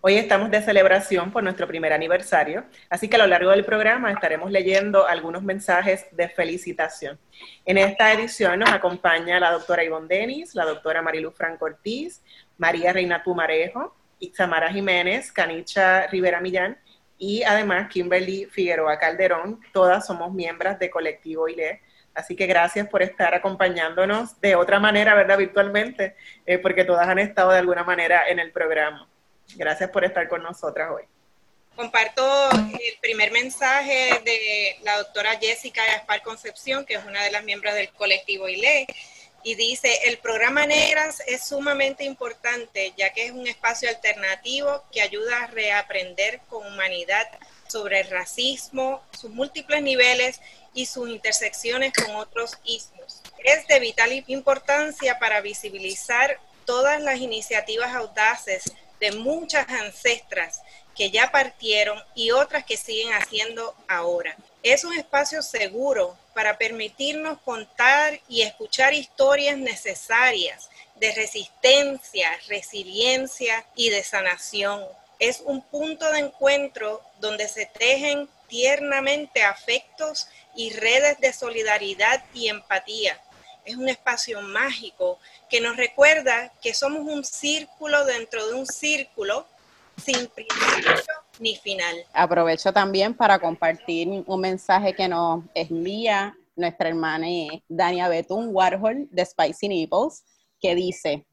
Hoy estamos de celebración por nuestro primer aniversario, así que a lo largo del programa estaremos leyendo algunos mensajes de felicitación. En esta edición nos acompaña la doctora Ivonne Denis, la doctora Marilu Franco Ortiz, María Reina Pumarejo, Itzamara Jiménez, Canicha Rivera Millán y además Kimberly Figueroa Calderón. Todas somos miembros de Colectivo ILE. Así que gracias por estar acompañándonos de otra manera, ¿verdad? Virtualmente, eh, porque todas han estado de alguna manera en el programa. Gracias por estar con nosotras hoy. Comparto el primer mensaje de la doctora Jessica Gaspar Concepción, que es una de las miembros del colectivo ILE, y dice, el programa Negras es sumamente importante, ya que es un espacio alternativo que ayuda a reaprender con humanidad sobre el racismo, sus múltiples niveles y sus intersecciones con otros ismos. Es de vital importancia para visibilizar todas las iniciativas audaces de muchas ancestras que ya partieron y otras que siguen haciendo ahora. Es un espacio seguro para permitirnos contar y escuchar historias necesarias de resistencia, resiliencia y de sanación. Es un punto de encuentro donde se tejen tiernamente afectos y redes de solidaridad y empatía es un espacio mágico que nos recuerda que somos un círculo dentro de un círculo sin principio ni final. Aprovecho también para compartir un mensaje que nos envía nuestra hermana Dania Betún Warhol de Spicy Nipples, que dice,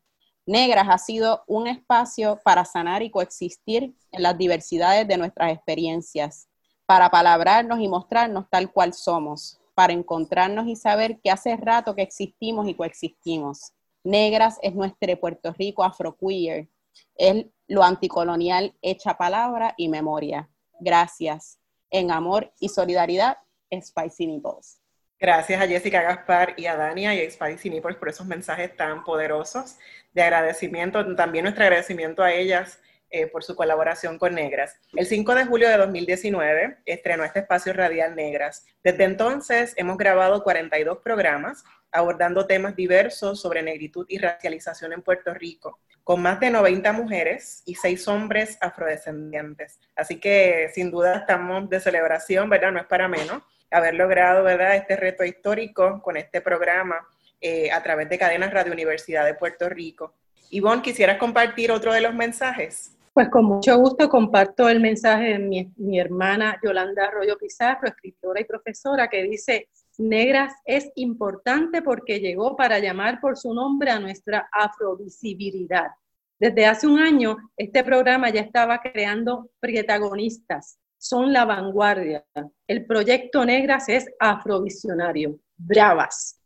Negras ha sido un espacio para sanar y coexistir en las diversidades de nuestras experiencias, para palabrarnos y mostrarnos tal cual somos, para encontrarnos y saber que hace rato que existimos y coexistimos. Negras es nuestro Puerto Rico afroqueer, es lo anticolonial hecha palabra y memoria. Gracias. En amor y solidaridad, Spicy Nipples. Gracias a Jessica Gaspar y a Dania y a Spicy Nipples por esos mensajes tan poderosos de agradecimiento. También nuestro agradecimiento a ellas eh, por su colaboración con Negras. El 5 de julio de 2019 estrenó este espacio radial Negras. Desde entonces hemos grabado 42 programas abordando temas diversos sobre negritud y racialización en Puerto Rico, con más de 90 mujeres y 6 hombres afrodescendientes. Así que sin duda estamos de celebración, ¿verdad? No es para menos haber logrado, ¿verdad?, este reto histórico con este programa eh, a través de Cadenas Radio Universidad de Puerto Rico. Ivonne, ¿quisieras compartir otro de los mensajes? Pues con mucho gusto comparto el mensaje de mi, hermana Yolanda Arroyo Pizarro, escritora y profesora, que dice, Negras es importante porque llegó para llamar por su nombre a nuestra afrovisibilidad. Desde hace un año, este programa ya estaba creando protagonistas, son la vanguardia. El proyecto Negras es afrovisionario. Bravas.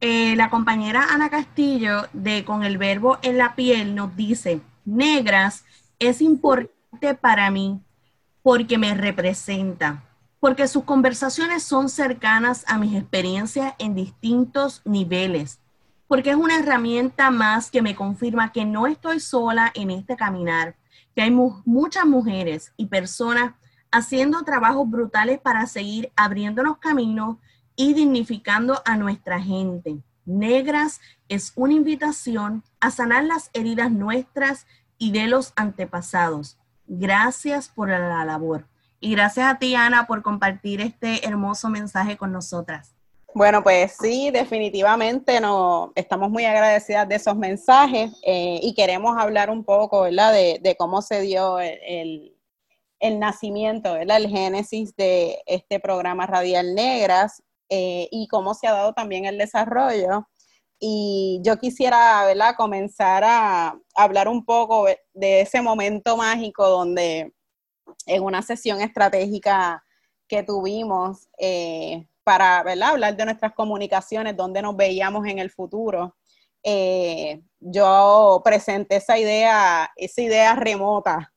Eh, la compañera Ana Castillo de Con el Verbo en la Piel nos dice, negras es importante para mí porque me representa, porque sus conversaciones son cercanas a mis experiencias en distintos niveles, porque es una herramienta más que me confirma que no estoy sola en este caminar, que hay muchas mujeres y personas haciendo trabajos brutales para seguir abriéndonos caminos y dignificando a nuestra gente. Negras es una invitación a sanar las heridas nuestras y de los antepasados. Gracias por la labor. Y gracias a ti, Ana, por compartir este hermoso mensaje con nosotras. Bueno, pues sí, definitivamente no, estamos muy agradecidas de esos mensajes eh, y queremos hablar un poco, ¿verdad? De, cómo se dio el, nacimiento, ¿verdad? El génesis de este programa Radial Negras eh, y cómo se ha dado también el desarrollo. Y yo quisiera, ¿verdad? Comenzar a hablar un poco de ese momento mágico donde en una sesión estratégica que tuvimos, eh, para hablar de nuestras comunicaciones, dónde nos veíamos en el futuro. Eh, yo presenté esa idea, esa idea remota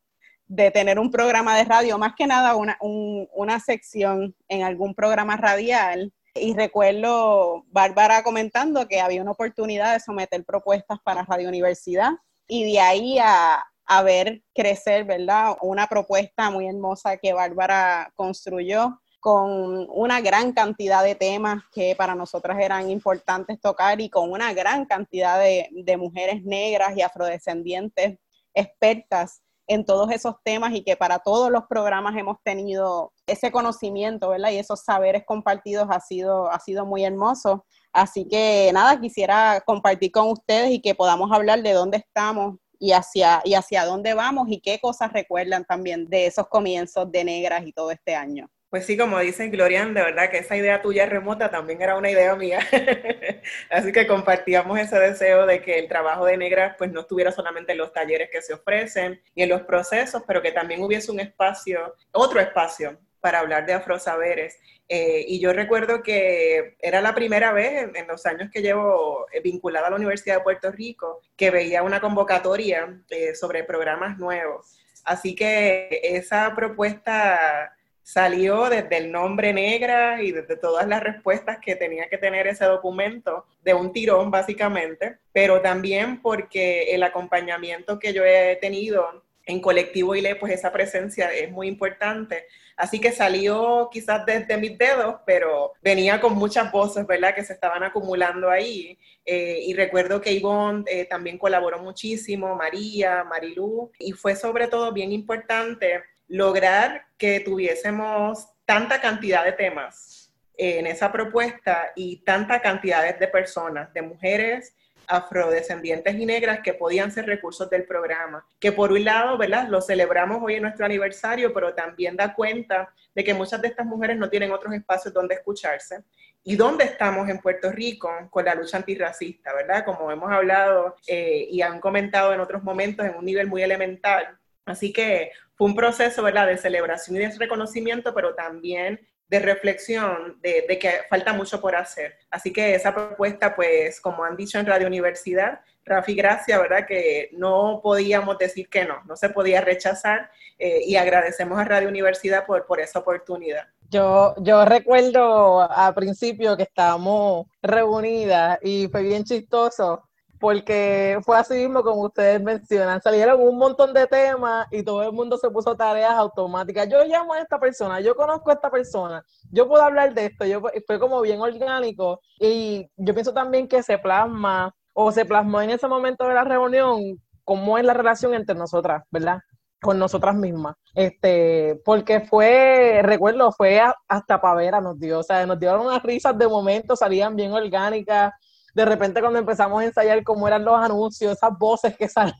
de tener un programa de radio, más que nada una, una sección en algún programa radial. Y recuerdo Bárbara comentando que había una oportunidad de someter propuestas para Radio Universidad y de ahí a, ver crecer, ¿verdad? Una propuesta muy hermosa que Bárbara construyó con una gran cantidad de temas que para nosotras eran importantes tocar y con una gran cantidad de, mujeres negras y afrodescendientes expertas en todos esos temas y que para todos los programas hemos tenido ese conocimiento, ¿verdad? Y esos saberes compartidos ha sido, ha sido muy hermoso. Así que nada, quisiera compartir con ustedes y que podamos hablar de dónde estamos y hacia, y hacia dónde vamos y qué cosas recuerdan también de esos comienzos de Negras y todo este año. Pues sí, como dice Glorian, de verdad que esa idea tuya remota también era una idea mía. Así que compartíamos ese deseo de que el trabajo de negras pues no estuviera solamente en los talleres que se ofrecen y en los procesos, pero que también hubiese un espacio, otro espacio para hablar de afrosaberes. Eh, y yo recuerdo que era la primera vez en, los años que llevo eh, vinculada a la Universidad de Puerto Rico que veía una convocatoria eh, sobre programas nuevos. Así que esa propuesta salió desde el nombre negra y desde todas las respuestas que tenía que tener ese documento de un tirón básicamente, pero también porque el acompañamiento que yo he tenido en colectivo ILE, pues esa presencia es muy importante. Así que salió quizás desde mis dedos, pero venía con muchas voces, ¿verdad? Que se estaban acumulando ahí. Eh, y recuerdo que Ivonne eh, también colaboró muchísimo, María, Marilú, y fue sobre todo bien importante lograr que tuviésemos tanta cantidad de temas en esa propuesta y tanta cantidad de personas, de mujeres afrodescendientes y negras que podían ser recursos del programa, que por un lado, ¿verdad? Lo celebramos hoy en nuestro aniversario, pero también da cuenta de que muchas de estas mujeres no tienen otros espacios donde escucharse. ¿Y dónde estamos en Puerto Rico con la lucha antirracista, verdad? Como hemos hablado eh, y han comentado en otros momentos en un nivel muy elemental. Así que fue un proceso, ¿verdad?, de celebración y de reconocimiento, pero también de reflexión de, que falta mucho por hacer. Así que esa propuesta, pues, como han dicho en Radio Universidad, Rafi, gracias, ¿verdad? Que no podíamos decir que no, no se podía rechazar eh, y agradecemos a Radio Universidad por, por esa oportunidad. Yo, yo recuerdo al principio que estábamos reunidas y fue bien chistoso porque fue así mismo como ustedes mencionan, salieron un montón de temas y todo el mundo se puso tareas automáticas. Yo llamo a esta persona, yo conozco a esta persona, yo puedo hablar de esto, yo fue como bien orgánico y yo pienso también que se plasma o se plasmó en ese momento de la reunión cómo es la relación entre nosotras, ¿verdad? Con nosotras mismas. Este, porque fue, recuerdo, fue hasta pavera nos dio, o sea, nos dieron unas risas de momento, salían bien orgánicas de repente cuando empezamos a ensayar cómo eran los anuncios, esas voces que salían,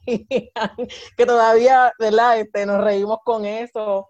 que todavía, ¿verdad? Este, nos reímos con eso.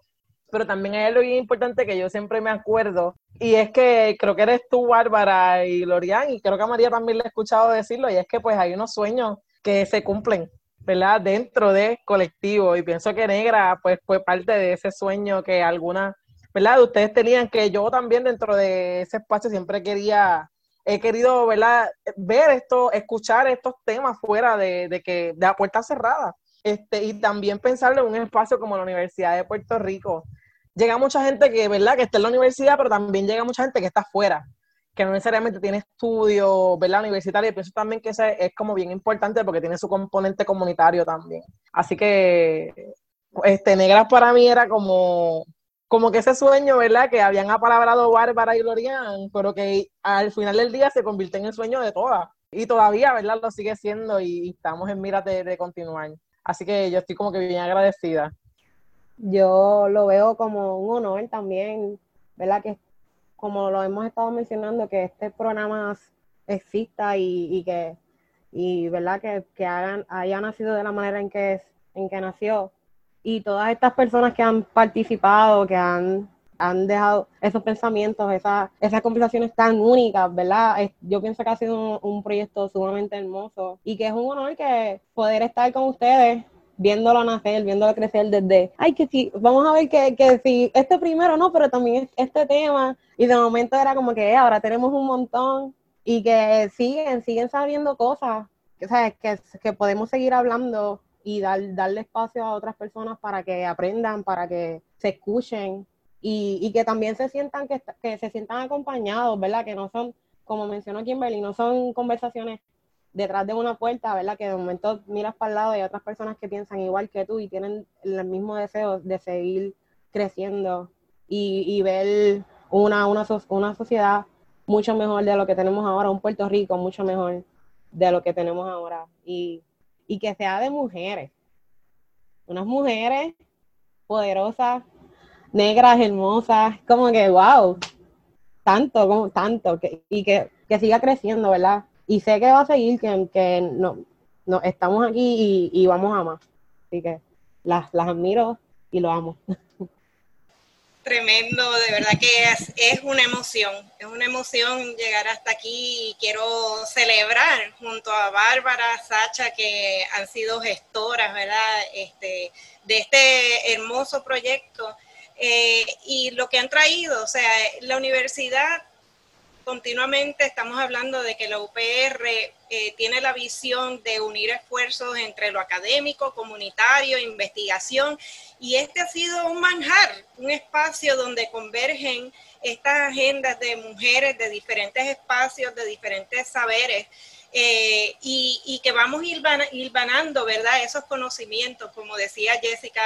Pero también hay algo bien importante que yo siempre me acuerdo, y es que creo que eres tú, Bárbara y Lorian, y creo que a María también le he escuchado decirlo, y es que pues hay unos sueños que se cumplen, ¿verdad? Dentro de colectivo, y pienso que Negra pues fue parte de ese sueño que algunas, ¿verdad? Ustedes tenían que yo también dentro de ese espacio siempre quería he querido ¿verdad? ver esto, escuchar estos temas fuera de, que de la puerta cerrada. Este, y también pensarlo en un espacio como la Universidad de Puerto Rico. Llega mucha gente que, ¿verdad? que está en la universidad, pero también llega mucha gente que está fuera, que no necesariamente tiene estudio, ¿verdad? Universitario. Y pienso también que ese es como bien importante porque tiene su componente comunitario también. Así que, este, Negras para mí era como como que ese sueño, ¿verdad? Que habían apalabrado Bárbara y Lorian, pero que al final del día se convirtió en el sueño de todas. Y todavía, ¿verdad? Lo sigue siendo y estamos en miras de, continuar. Así que yo estoy como que bien agradecida. Yo lo veo como un honor también, ¿verdad? Que como lo hemos estado mencionando, que este programa exista y, que, y verdad, que, que hagan, haya nacido de la manera en que, en que nació. Y todas estas personas que han participado, que han, han dejado esos pensamientos, esas, esas conversaciones tan únicas, ¿verdad? Yo pienso que ha sido un, un proyecto sumamente hermoso y que es un honor que poder estar con ustedes viéndolo nacer, viéndolo crecer desde, ay, que sí, vamos a ver que, que si este primero no, pero también este tema, y de momento era como que eh, ahora tenemos un montón y que siguen, siguen sabiendo cosas, o sea, que, que podemos seguir hablando y dar, darle espacio a otras personas para que aprendan, para que se escuchen y, y que también se sientan que, que se sientan acompañados, ¿verdad? Que no son, como mencionó Kimberly, no son conversaciones detrás de una puerta, ¿verdad? Que de momento miras para el lado y hay otras personas que piensan igual que tú y tienen el mismo deseo de seguir creciendo y, ver una, una, una sociedad mucho mejor de lo que tenemos ahora, un Puerto Rico mucho mejor de lo que tenemos ahora y, y que sea de mujeres, unas mujeres poderosas, negras, hermosas, como que wow, tanto, como tanto, que, y que, que siga creciendo, ¿verdad? y sé que va a seguir, que, que no, no, estamos aquí y, vamos a más. Así que las, las admiro y lo amo. Tremendo, de verdad que es, una emoción, es una emoción llegar hasta aquí y quiero celebrar junto a Bárbara, Sacha, que han sido gestoras, ¿verdad? Este, de este hermoso proyecto eh, y lo que han traído, o sea, la universidad continuamente estamos hablando de que la UPR eh, tiene la visión de unir esfuerzos entre lo académico, comunitario, investigación, y este ha sido un manjar, un espacio donde convergen estas agendas de mujeres de diferentes espacios, de diferentes saberes. Eh, y, que vamos hilvanando, ¿verdad? Esos conocimientos, como decía Jessica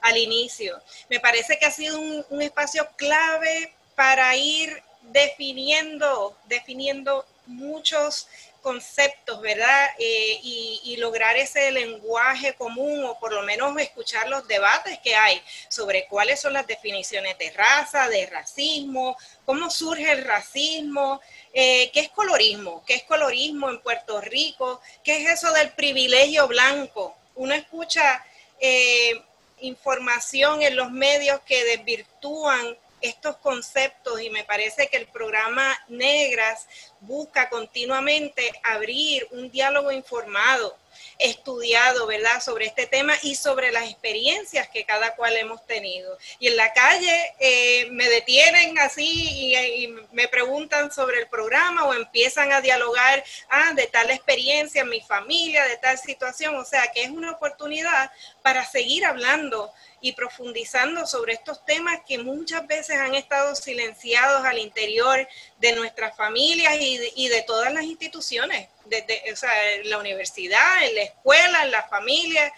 al inicio. Me parece que ha sido un, un espacio clave para ir definiendo, definiendo muchos conceptos, ¿verdad? Eh, y, lograr ese lenguaje común o por lo menos escuchar los debates que hay sobre cuáles son las definiciones de raza, de racismo, cómo surge el racismo, eh, qué es colorismo, qué es colorismo en Puerto Rico, qué es eso del privilegio blanco. Uno escucha eh, información en los medios que desvirtúan estos conceptos y me parece que el programa Negras busca continuamente abrir un diálogo informado estudiado, ¿verdad?, sobre este tema y sobre las experiencias que cada cual hemos tenido. Y en la calle eh, me detienen así y, me preguntan sobre el programa o empiezan a dialogar, ah, de tal experiencia en mi familia, de tal situación. O sea, que es una oportunidad para seguir hablando y profundizando sobre estos temas que muchas veces han estado silenciados al interior de nuestras familias y de, todas las instituciones, desde o sea, la universidad, en la escuela, en la familia.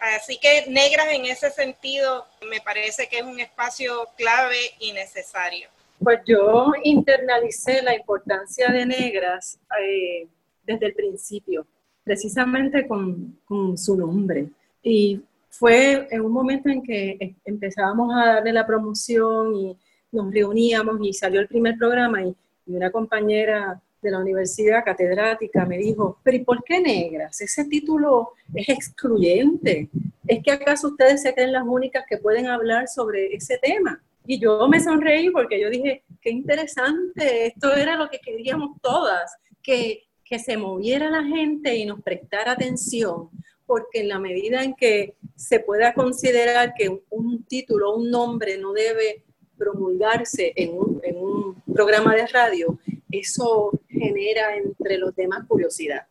Así que Negras en ese sentido me parece que es un espacio clave y necesario. Pues yo internalicé la importancia de Negras eh, desde el principio, precisamente con, con su nombre. Y fue en un momento en que eh, empezábamos a darle la promoción y nos reuníamos y salió el primer programa y, una compañera de la universidad catedrática me dijo, pero ¿y por qué negras? Ese título es excluyente. ¿Es que acaso ustedes se creen las únicas que pueden hablar sobre ese tema? Y yo me sonreí porque yo dije, qué interesante, esto era lo que queríamos todas, que, que se moviera la gente y nos prestara atención, porque en la medida en que se pueda considerar que un título, un nombre no debe promulgarse en un, programa de radio, eso genera entre los demás curiosidad.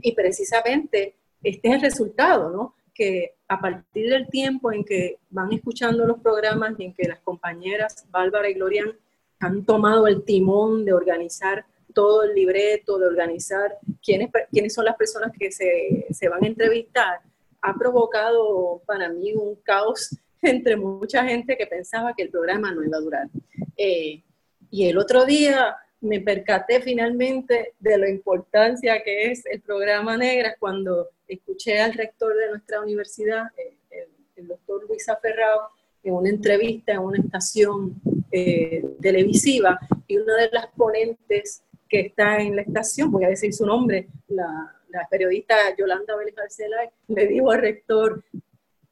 Y precisamente este es el resultado, ¿no? Que a partir del tiempo en que van escuchando los programas y en que las compañeras Bárbara y Glorian han tomado el timón de organizar todo el libreto, de organizar quiénes, quiénes son las personas que se, se van a entrevistar, ha provocado para mí un caos entre mucha gente que pensaba que el programa no iba a durar. Eh, y el otro día me percaté finalmente de la importancia que es el programa Negras cuando escuché al rector de nuestra universidad, el, doctor Luis Aferrao, en una entrevista en una estación eh, televisiva y una de las ponentes que está en la estación, voy a decir su nombre, la, periodista Yolanda Vélez Arcelay, le dijo al rector,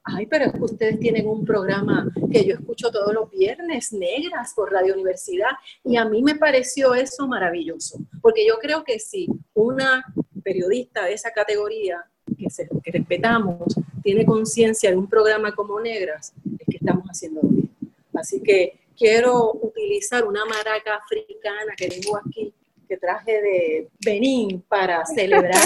ay, pero es que ustedes tienen un programa que yo escucho todos los viernes, negras, por Radio Universidad, y a mí me pareció eso maravilloso, porque yo creo que si una periodista de esa categoría, que, que respetamos, tiene conciencia de un programa como Negras, es que estamos haciendo bien. Así que quiero utilizar una maraca africana que tengo aquí, que traje de Benín para celebrar.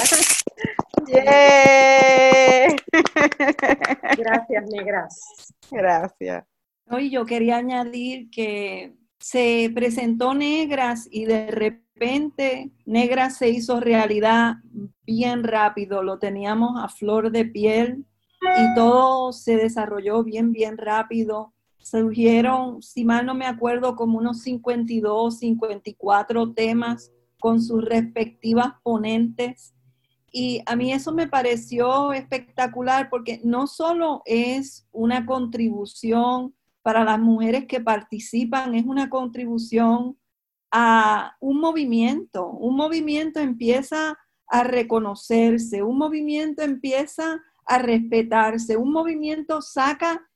Gracias, negras. Gracias. Hoy yo quería añadir que se presentó Negras y de repente Negras se hizo realidad bien rápido, lo teníamos a flor de piel y todo se desarrolló bien, bien rápido surgieron, si mal no me acuerdo, como unos 52, 54 temas con sus respectivas ponentes. Y a mí eso me pareció espectacular porque no solo es una contribución para las mujeres que participan, es una contribución a un movimiento. Un movimiento empieza a reconocerse, un movimiento empieza a respetarse, un movimiento saca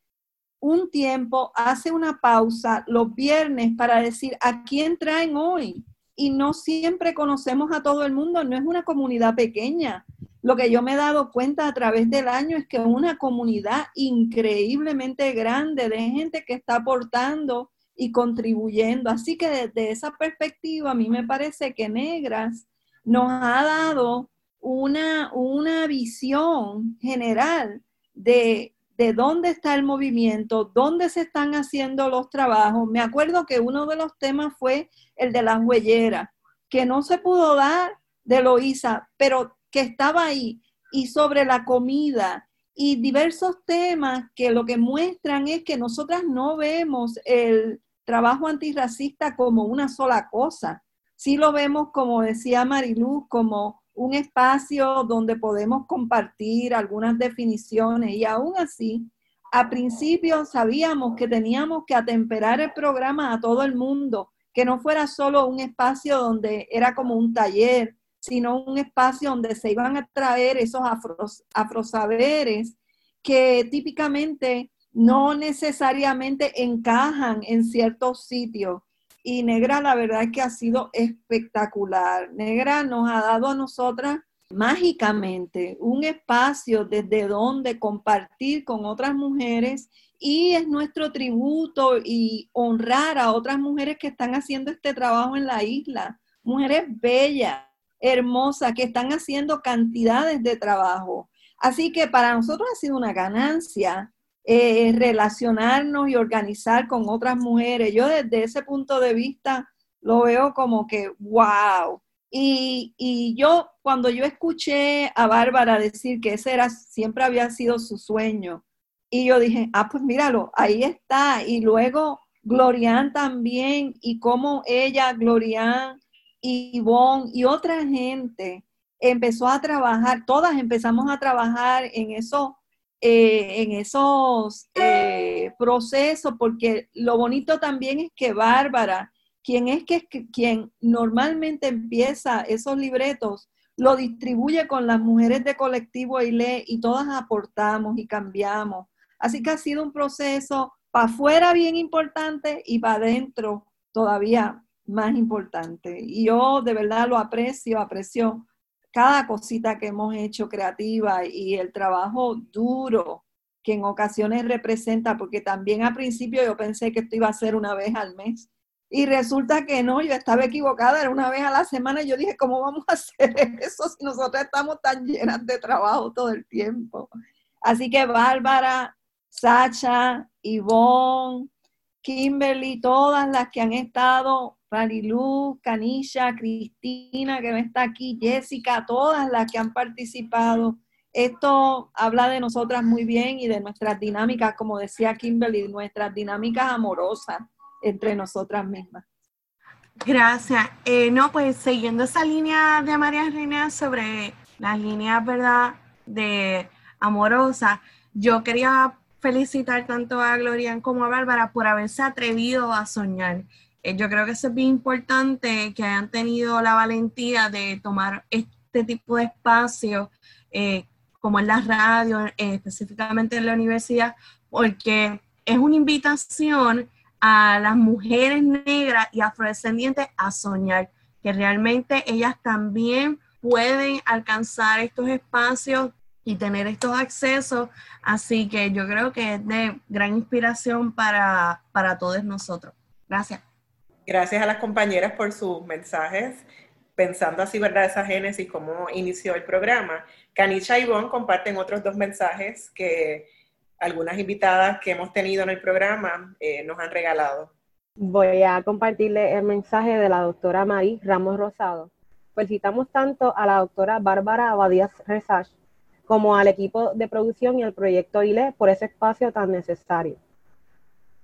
un tiempo, hace una pausa los viernes para decir a quién traen hoy. Y no siempre conocemos a todo el mundo, no es una comunidad pequeña. Lo que yo me he dado cuenta a través del año es que es una comunidad increíblemente grande de gente que está aportando y contribuyendo. Así que desde esa perspectiva, a mí me parece que Negras nos ha dado una, una visión general de de dónde está el movimiento, dónde se están haciendo los trabajos. Me acuerdo que uno de los temas fue el de las huelleras, que no se pudo dar de Loíza, pero que estaba ahí, y sobre la comida, y diversos temas que lo que muestran es que nosotras no vemos el trabajo antirracista como una sola cosa. Sí lo vemos, como decía Mariluz, como un espacio donde podemos compartir algunas definiciones. Y aún así, a principio sabíamos que teníamos que atemperar el programa a todo el mundo, que no fuera solo un espacio donde era como un taller, sino un espacio donde se iban a traer esos afros, afrosaberes que típicamente no necesariamente encajan en ciertos sitios y Negra la verdad es que ha sido espectacular. Negra nos ha dado a nosotras mágicamente un espacio desde donde compartir con otras mujeres y es nuestro tributo y honrar a otras mujeres que están haciendo este trabajo en la isla, mujeres bellas, hermosas, que están haciendo cantidades de trabajo. Así que para nosotros ha sido una ganancia eh, relacionarnos y organizar con otras mujeres. Yo desde ese punto de vista lo veo como que, wow. Y, y yo, cuando yo escuché a Bárbara decir que ese era, siempre había sido su sueño, y yo dije, ah, pues míralo, ahí está. Y luego Glorian también, y como ella, Glorian, y Ivonne y otra gente empezó a trabajar, todas empezamos a trabajar en eso eh, en esos eh, procesos, porque lo bonito también es que Bárbara, quien es que, quien normalmente empieza esos libretos, lo distribuye con las mujeres de colectivo lee y todas aportamos y cambiamos. Así que ha sido un proceso para afuera bien importante y para adentro todavía más importante. Y yo de verdad lo aprecio, aprecio cada cosita que hemos hecho creativa y el trabajo duro que en ocasiones representa, porque también al principio yo pensé que esto iba a ser una vez al mes. Y resulta que no, yo estaba equivocada, era una vez a la semana. Y yo dije, ¿cómo vamos a hacer eso si nosotros estamos tan llenas de trabajo todo el tiempo? Así que Bárbara, Sacha, Ivonne, Kimberly, todas las que han estado Mariluz, Canisha, Cristina, que no está aquí, Jessica, todas las que han participado. Esto habla de nosotras muy bien y de nuestras dinámicas, como decía Kimberly, nuestras dinámicas amorosas entre nosotras mismas. Gracias. Eh, no, pues siguiendo esa línea de María Reina sobre las líneas, ¿verdad?, de amorosa, yo quería felicitar tanto a Glorian como a Bárbara por haberse atrevido a soñar. Eh, yo creo que es bien importante que hayan tenido la valentía de tomar este tipo de espacio, eh, como en la radio, eh, específicamente en la universidad, porque es una invitación a las mujeres negras y afrodescendientes a soñar, que realmente ellas también pueden alcanzar estos espacios y tener estos accesos. Así que yo creo que es de gran inspiración para, para todos nosotros. Gracias. Gracias a las compañeras por sus mensajes, pensando así, ¿verdad? Esa génesis, cómo inició el programa. Canicha y Ivonne comparten otros dos mensajes que algunas invitadas que hemos tenido en el programa eh, nos han regalado. Voy a compartirle el mensaje de la doctora Marí Ramos Rosado. Felicitamos tanto a la doctora Bárbara Abadías Resach como al equipo de producción y al proyecto ILE por ese espacio tan necesario.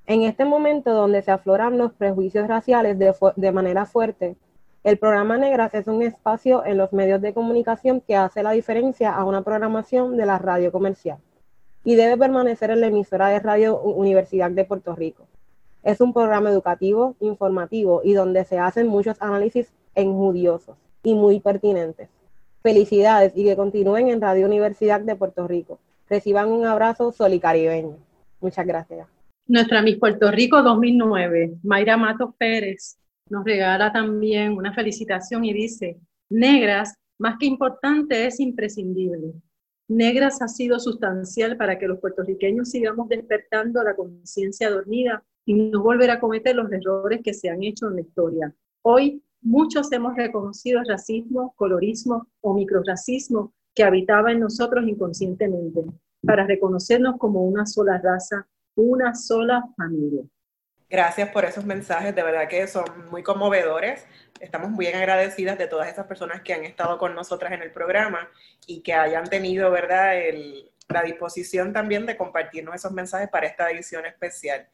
En este momento donde se afloran los prejuicios raciales de, de manera fuerte, el programa Negras es un espacio en los medios de comunicación que hace la diferencia a una programación de la radio comercial y debe permanecer en la emisora de Radio Universidad de Puerto Rico. Es un programa educativo, informativo y donde se hacen muchos análisis enjudiosos y muy pertinentes. Felicidades y que continúen en Radio Universidad de Puerto Rico. Reciban un abrazo solicaribeño. Muchas gracias. Nuestra Miss Puerto Rico 2009, Mayra Matos Pérez, nos regala también una felicitación y dice, negras, más que importante, es imprescindible. Negras ha sido sustancial para que los puertorriqueños sigamos despertando la conciencia dormida y no volver a cometer los errores que se han hecho en la historia. Hoy muchos hemos reconocido el racismo, colorismo o microracismo que habitaba en nosotros inconscientemente, para reconocernos como una sola raza, una sola familia. Gracias por esos mensajes, de verdad que son muy conmovedores. Estamos muy agradecidas de todas esas personas que han estado con nosotras en el programa y que hayan tenido, ¿verdad?, la disposición también de compartirnos esos mensajes para esta edición especial.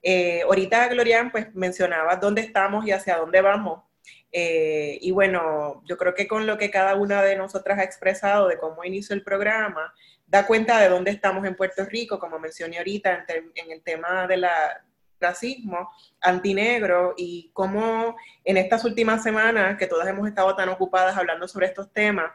Eh, ahorita, Glorian, pues mencionaba dónde estamos y hacia dónde vamos. Eh, y bueno, yo creo que con lo que cada una de nosotras ha expresado de cómo inició el programa, da cuenta de dónde estamos en Puerto Rico, como mencioné ahorita en el tema de la, racismo antinegro y cómo en estas últimas semanas que todas hemos estado tan ocupadas hablando sobre estos temas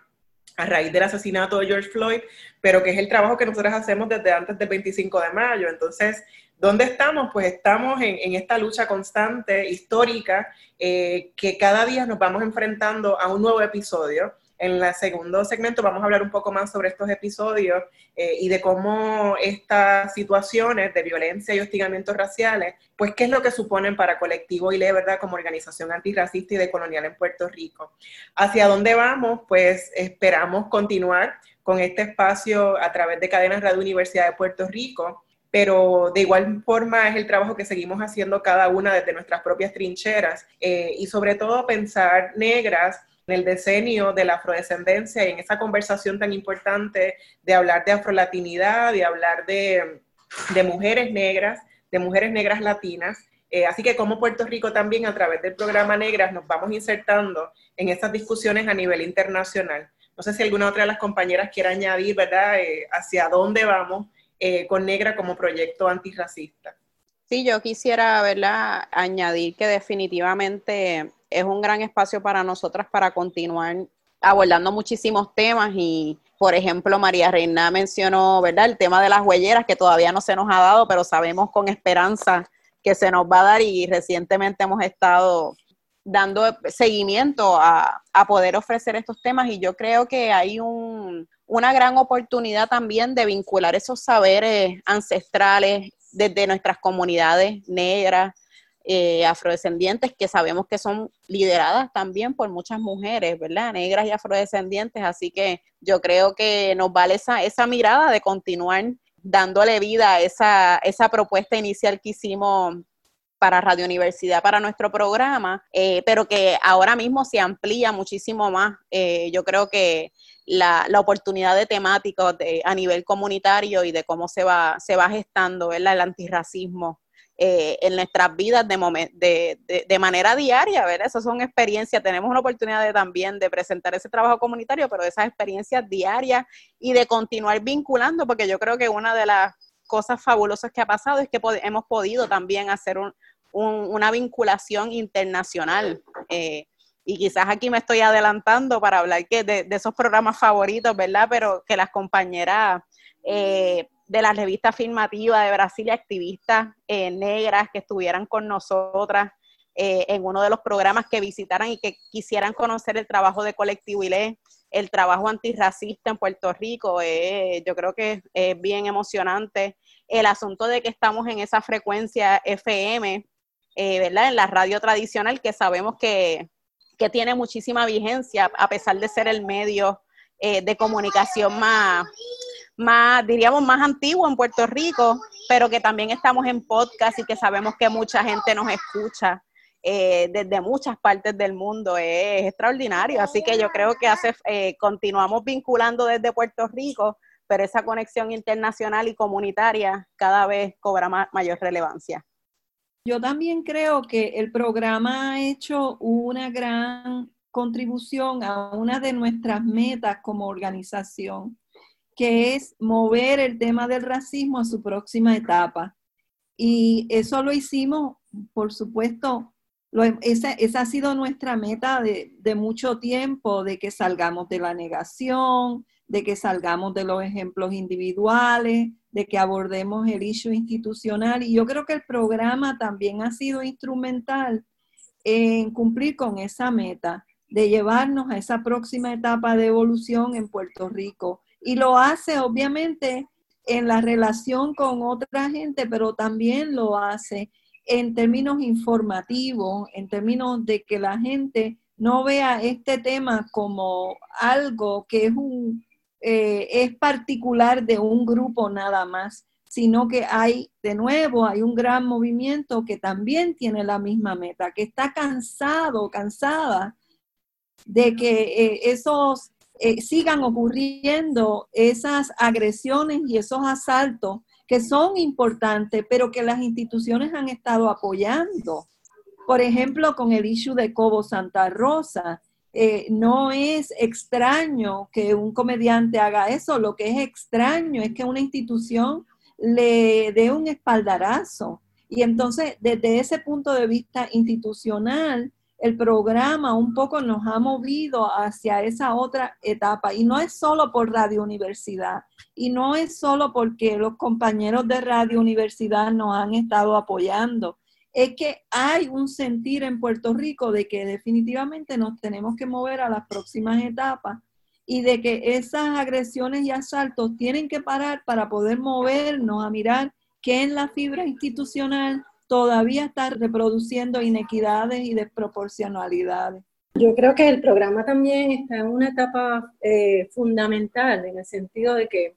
a raíz del asesinato de George Floyd, pero que es el trabajo que nosotros hacemos desde antes del 25 de mayo. Entonces, ¿dónde estamos? Pues estamos en, esta lucha constante, histórica, eh, que cada día nos vamos enfrentando a un nuevo episodio en el segundo segmento vamos a hablar un poco más sobre estos episodios eh, y de cómo estas situaciones de violencia y hostigamientos raciales, pues qué es lo que suponen para Colectivo ILE, ¿verdad? Como organización antirracista y decolonial en Puerto Rico. ¿Hacia dónde vamos? Pues esperamos continuar con este espacio a través de Cadenas Radio Universidad de Puerto Rico pero de igual forma es el trabajo que seguimos haciendo cada una desde nuestras propias trincheras eh, y sobre todo pensar negras en el decenio de la afrodescendencia y en esa conversación tan importante de hablar de afrolatinidad, de hablar de, mujeres negras, de mujeres negras latinas. Eh, así que como Puerto Rico también a través del programa Negras nos vamos insertando en estas discusiones a nivel internacional. No sé si alguna otra de las compañeras quiere añadir, ¿verdad?, eh, hacia dónde vamos eh, con Negra como proyecto antirracista. Sí, yo quisiera, ¿verdad?, añadir que definitivamente es un gran espacio para nosotras para continuar abordando muchísimos temas y, por ejemplo, María Reina mencionó, ¿verdad?, el tema de las huelleras que todavía no se nos ha dado, pero sabemos con esperanza que se nos va a dar y recientemente hemos estado dando seguimiento a, poder ofrecer estos temas y yo creo que hay una gran oportunidad también de vincular esos saberes ancestrales desde nuestras comunidades negras, eh, afrodescendientes que sabemos que son lideradas también por muchas mujeres, ¿verdad? Negras y afrodescendientes, así que yo creo que nos vale esa, esa mirada de continuar dándole vida a esa, esa propuesta inicial que hicimos para Radio Universidad, para nuestro programa, eh, pero que ahora mismo se amplía muchísimo más. Eh, yo creo que la, la oportunidad de temáticos a nivel comunitario y de cómo se va, se va gestando ¿verdad? el antirracismo eh, en nuestras vidas de, de, manera diaria, ¿verdad? Esas son experiencias, tenemos una oportunidad de, también de presentar ese trabajo comunitario, pero esas experiencias diarias y de continuar vinculando, porque yo creo que una de las cosas fabulosas que ha pasado es que hemos podido también hacer una vinculación internacional. Eh, y quizás aquí me estoy adelantando para hablar de, esos programas favoritos, ¿verdad? Pero que las compañeras eh, de la revista afirmativa de Brasil y activistas eh, negras que estuvieran con nosotras eh, en uno de los programas que visitaran y que quisieran conocer el trabajo de Colectivo ILE, el trabajo antirracista en Puerto Rico, yo creo que es bien emocionante. El asunto de que estamos en esa frecuencia FM, ¿verdad? En la radio tradicional, que sabemos que, que tiene muchísima vigencia, a pesar de ser el medio eh, de comunicación más, más, diríamos, más antiguo en Puerto Rico, pero que también estamos en podcast y que sabemos que mucha gente nos escucha eh, desde muchas partes del mundo. Es, extraordinario. Así que yo creo que hace, eh, continuamos vinculando desde Puerto Rico, pero esa conexión internacional y comunitaria cada vez cobra mayor relevancia. Yo también creo que el programa ha hecho una gran contribución a una de nuestras metas como organización, que es mover el tema del racismo a su próxima etapa. Y eso lo hicimos, por supuesto, esa, ha sido nuestra meta de, de mucho tiempo, de que salgamos de la negación, de que salgamos de los ejemplos individuales, de que abordemos el issue institucional. Y yo creo que el programa también ha sido instrumental en cumplir con esa meta de llevarnos a esa próxima etapa de evolución en Puerto Rico. Y lo hace obviamente en la relación con otra gente, pero también lo hace en términos informativos, en términos de que la gente no vea este tema como algo que es un, eh, es particular de un grupo nada más, sino que hay, de nuevo, hay un gran movimiento que también tiene la misma meta, que está cansado, cansada de que eh, esos eh, sigan ocurriendo esas agresiones y esos asaltos que son importantes, pero que las instituciones han estado apoyando. Por ejemplo, con el issue de Cobo Santa Rosa, eh, no es extraño que un comediante haga eso, lo que es extraño es que una institución le dé un espaldarazo. Y entonces, desde ese punto de vista institucional, el programa un poco nos ha movido hacia esa otra etapa. Y no es solo por Radio Universidad, y no es solo porque los compañeros de Radio Universidad nos han estado apoyando, es que hay un sentir en Puerto Rico de que definitivamente nos tenemos que mover a las próximas etapas y de que esas agresiones y asaltos tienen que parar para poder movernos a mirar que en la fibra institucional todavía está reproduciendo inequidades y desproporcionalidades. Yo creo que el programa también está en una etapa eh, fundamental en el sentido de que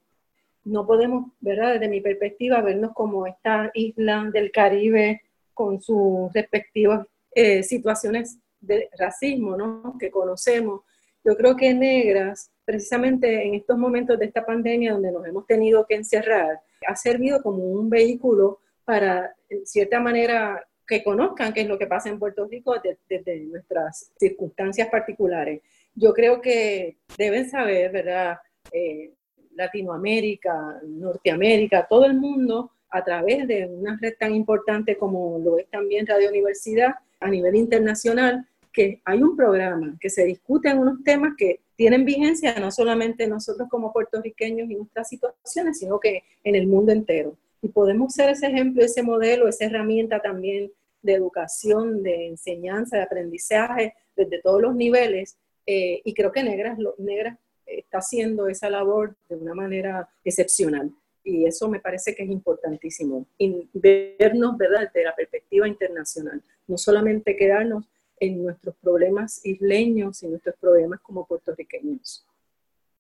no podemos, ¿verdad? Desde mi perspectiva, vernos como esta isla del Caribe con sus respectivas eh, situaciones de racismo, ¿no? Que conocemos. Yo creo que Negras, precisamente en estos momentos de esta pandemia donde nos hemos tenido que encerrar, ha servido como un vehículo para, en cierta manera, que conozcan qué es lo que pasa en Puerto Rico desde, nuestras circunstancias particulares. Yo creo que deben saber, ¿verdad? Eh, Latinoamérica, Norteamérica, todo el mundo a través de una red tan importante como lo es también Radio Universidad a nivel internacional, que hay un programa que se discute en unos temas que tienen vigencia no solamente nosotros como puertorriqueños y nuestras situaciones, sino que en el mundo entero. Y podemos ser ese ejemplo, ese modelo, esa herramienta también de educación, de enseñanza, de aprendizaje desde todos los niveles. Eh, y creo que Negras, Negras está haciendo esa labor de una manera excepcional y eso me parece que es importantísimo, y vernos ¿verdad? desde la perspectiva internacional, no solamente quedarnos en nuestros problemas isleños y nuestros problemas como puertorriqueños.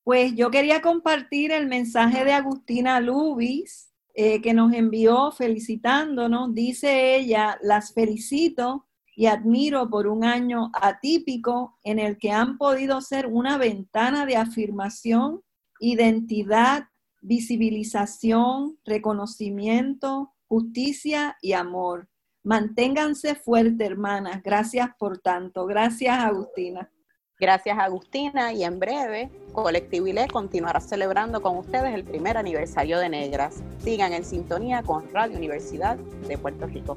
Pues yo quería compartir el mensaje de Agustina Lubis, eh, que nos envió felicitándonos. Dice ella, las felicito y admiro por un año atípico en el que han podido ser una ventana de afirmación, identidad visibilización, reconocimiento, justicia y amor. Manténganse fuertes, hermanas. Gracias por tanto. Gracias, Agustina. Gracias Agustina y en breve Colectivo ILE continuará celebrando con ustedes el primer aniversario de Negras. Sigan en sintonía con Radio Universidad de Puerto Rico.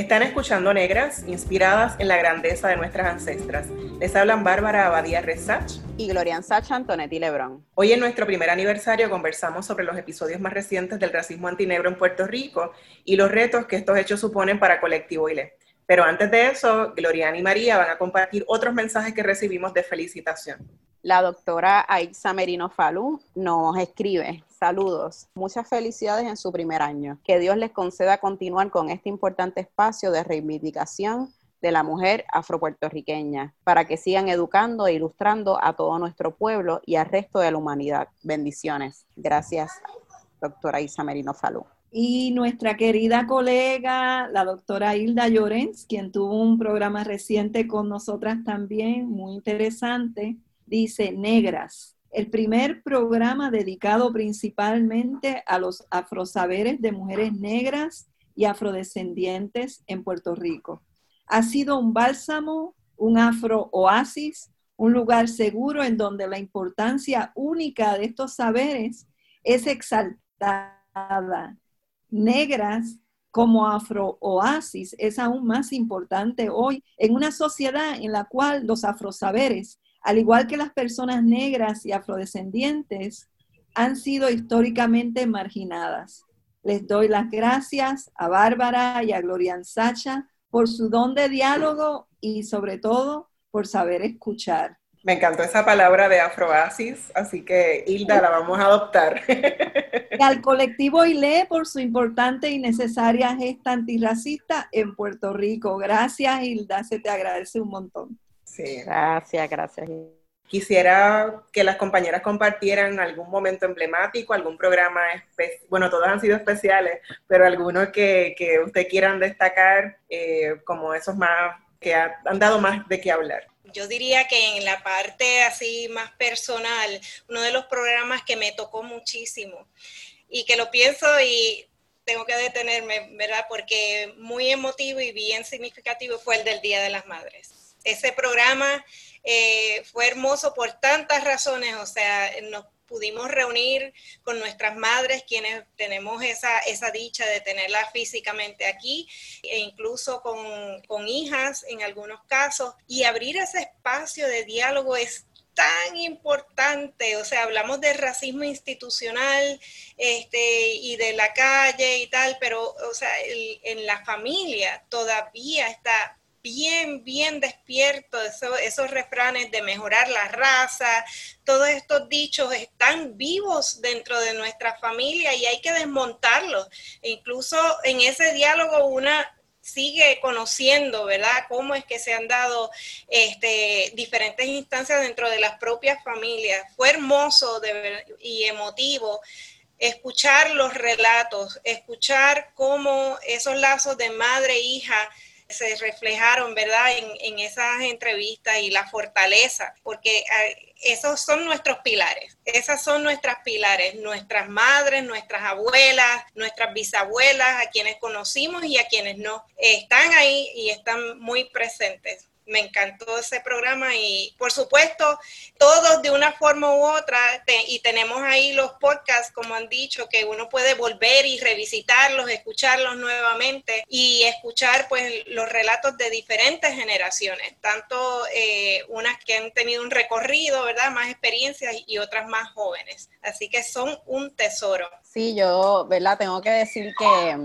Están escuchando Negras, inspiradas en la grandeza de nuestras ancestras. Les hablan Bárbara Abadía Resach y Glorian Sacha Antonetti Lebrón. Hoy en nuestro primer aniversario conversamos sobre los episodios más recientes del racismo antinegro en Puerto Rico y los retos que estos hechos suponen para Colectivo ILE. Pero antes de eso, Glorian y María van a compartir otros mensajes que recibimos de felicitación. La doctora Aixa Merino Falú nos escribe, saludos, muchas felicidades en su primer año. Que Dios les conceda continuar con este importante espacio de reivindicación de la mujer afropuertorriqueña, para que sigan educando e ilustrando a todo nuestro pueblo y al resto de la humanidad. Bendiciones. Gracias, doctora Isa Merino Falú. Y nuestra querida colega, la doctora Hilda Llorens, quien tuvo un programa reciente con nosotras también, muy interesante, dice Negras, el primer programa dedicado principalmente a los afrosaberes de mujeres negras y afrodescendientes en Puerto Rico. Ha sido un bálsamo, un afro-oasis, un lugar seguro en donde la importancia única de estos saberes es exaltada. Negras como afro-oasis es aún más importante hoy en una sociedad en la cual los afrosaberes al igual que las personas negras y afrodescendientes, han sido históricamente marginadas. Les doy las gracias a Bárbara y a Glorian Sacha por su don de diálogo y sobre todo por saber escuchar. Me encantó esa palabra de afroasis, así que Hilda la vamos a adoptar. Y al colectivo ILE por su importante y necesaria gesta antirracista en Puerto Rico. Gracias Hilda, se te agradece un montón. Sí. Gracias, gracias. Quisiera que las compañeras compartieran algún momento emblemático, algún programa, bueno, todos han sido especiales, pero algunos que, que usted quieran destacar eh, como esos más que han dado más de qué hablar. Yo diría que en la parte así más personal, uno de los programas que me tocó muchísimo y que lo pienso y tengo que detenerme, ¿verdad? Porque muy emotivo y bien significativo fue el del Día de las Madres ese programa eh, fue hermoso por tantas razones, o sea, nos pudimos reunir con nuestras madres, quienes tenemos esa, esa dicha de tenerlas físicamente aquí, e incluso con, con hijas en algunos casos, y abrir ese espacio de diálogo es tan importante, o sea, hablamos de racismo institucional este, y de la calle y tal, pero, o sea, en la familia todavía está bien, bien despierto, esos refranes de mejorar la raza, todos estos dichos están vivos dentro de nuestra familia y hay que desmontarlos. Incluso en ese diálogo una sigue conociendo, ¿verdad? Cómo es que se han dado este, diferentes instancias dentro de las propias familias. Fue hermoso y emotivo escuchar los relatos, escuchar cómo esos lazos de madre e hija se reflejaron, ¿verdad?, en, esas entrevistas y la fortaleza, porque eh, esos son nuestros pilares, esas son nuestras pilares, nuestras madres, nuestras abuelas, nuestras bisabuelas, a quienes conocimos y a quienes no, están ahí y están muy presentes me encantó ese programa y por supuesto todos de una forma u otra y tenemos ahí los podcasts como han dicho que uno puede volver y revisitarlos, escucharlos nuevamente y escuchar pues los relatos de diferentes generaciones, tanto eh, unas que han tenido un recorrido, ¿verdad? Más experiencias y otras más jóvenes. Así que son un tesoro. Sí, yo, ¿verdad? Tengo que decir que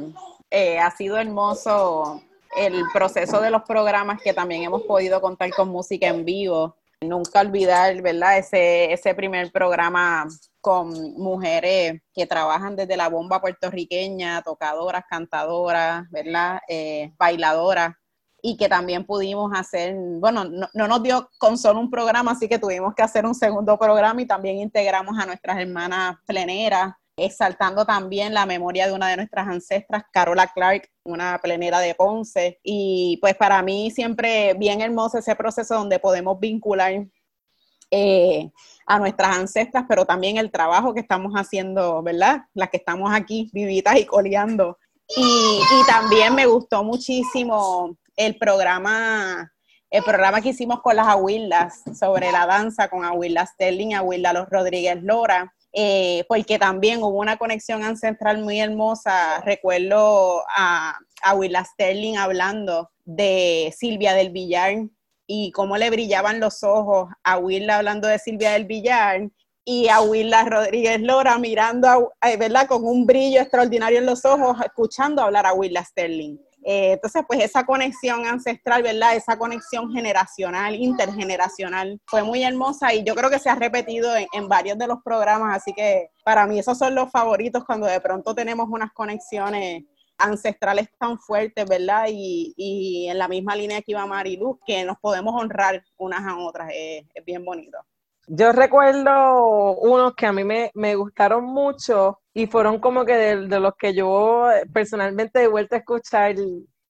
eh, ha sido hermoso el proceso de los programas que también hemos podido contar con música en vivo. Nunca olvidar, ¿verdad? Ese, ese primer programa con mujeres que trabajan desde la bomba puertorriqueña, tocadoras, cantadoras, ¿verdad? Eh, bailadoras. y que también pudimos hacer, bueno, no, nos dio con solo un programa, así que tuvimos que hacer un segundo programa y también integramos a nuestras hermanas pleneras, exaltando también la memoria de una de nuestras ancestras, Carola Clark, una plenera de Ponce. Y pues para mí siempre bien hermoso ese proceso donde podemos vincular eh, a nuestras ancestras, pero también el trabajo que estamos haciendo, ¿verdad? Las que estamos aquí vivitas y coleando. Y, también me gustó muchísimo el programa, el programa que hicimos con las abuelas sobre la danza, con Abuela Sterling, Abuela Los Rodríguez Lora, eh, porque también hubo una conexión ancestral muy hermosa. Recuerdo a Abuela Sterling hablando de Silvia del Villar y cómo le brillaban los ojos a Willa hablando de Silvia del Villar y a Willa Rodríguez Lora mirando, a, ¿verdad? Con un brillo extraordinario en los ojos, escuchando hablar a Willa Sterling. Eh, entonces, pues esa conexión ancestral, ¿verdad? Esa conexión generacional, intergeneracional, fue muy hermosa y yo creo que se ha repetido en, varios de los programas, así que para mí esos son los favoritos cuando de pronto tenemos unas conexiones ancestrales tan fuertes, ¿verdad? Y, en la misma línea que iba Mariluz, que nos podemos honrar unas a otras, es, bien bonito. Yo recuerdo unos que a mí me, me gustaron mucho, y fueron como que de, los que yo personalmente he vuelto a escuchar,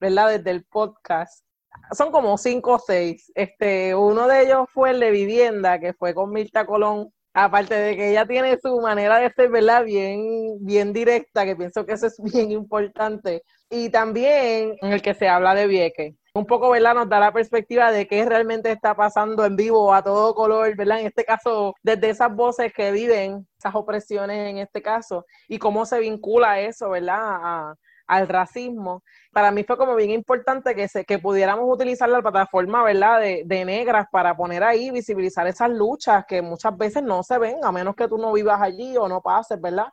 ¿verdad? Desde el podcast. Son como cinco o seis. Este, uno de ellos fue el de vivienda, que fue con Mirta Colón. Aparte de que ella tiene su manera de ser, ¿verdad? Bien, bien directa, que pienso que eso es bien importante. Y también en el que se habla de Vieque un poco, ¿verdad? Nos da la perspectiva de qué realmente está pasando en vivo a todo color, ¿verdad? En este caso, desde esas voces que viven esas opresiones en este caso y cómo se vincula eso, ¿verdad? al racismo. Para mí fue como bien importante que, se, que pudiéramos utilizar la plataforma, ¿verdad? De, de negras para poner ahí, visibilizar esas luchas que muchas veces no se ven, a menos que tú no vivas allí o no pases, ¿verdad?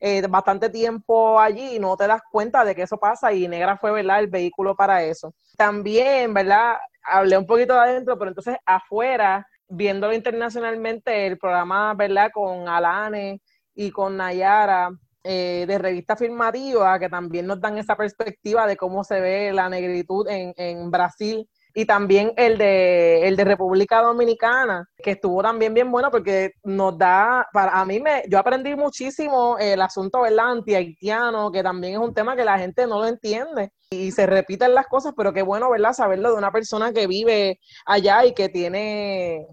Eh, bastante tiempo allí y no te das cuenta de que eso pasa y Negra fue, ¿verdad?, el vehículo para eso. También, ¿verdad? Hablé un poquito de adentro, pero entonces afuera, viéndolo internacionalmente, el programa, ¿verdad?, con Alane y con Nayara, eh, de revista afirmativa, que también nos dan esa perspectiva de cómo se ve la negritud en, en Brasil y también el de, el de República Dominicana, que estuvo también bien bueno porque nos da, para a mí me, yo aprendí muchísimo el asunto, ¿verdad? Anti-haitiano, que también es un tema que la gente no lo entiende y se repiten las cosas, pero qué bueno, ¿verdad? Saberlo de una persona que vive allá y que tiene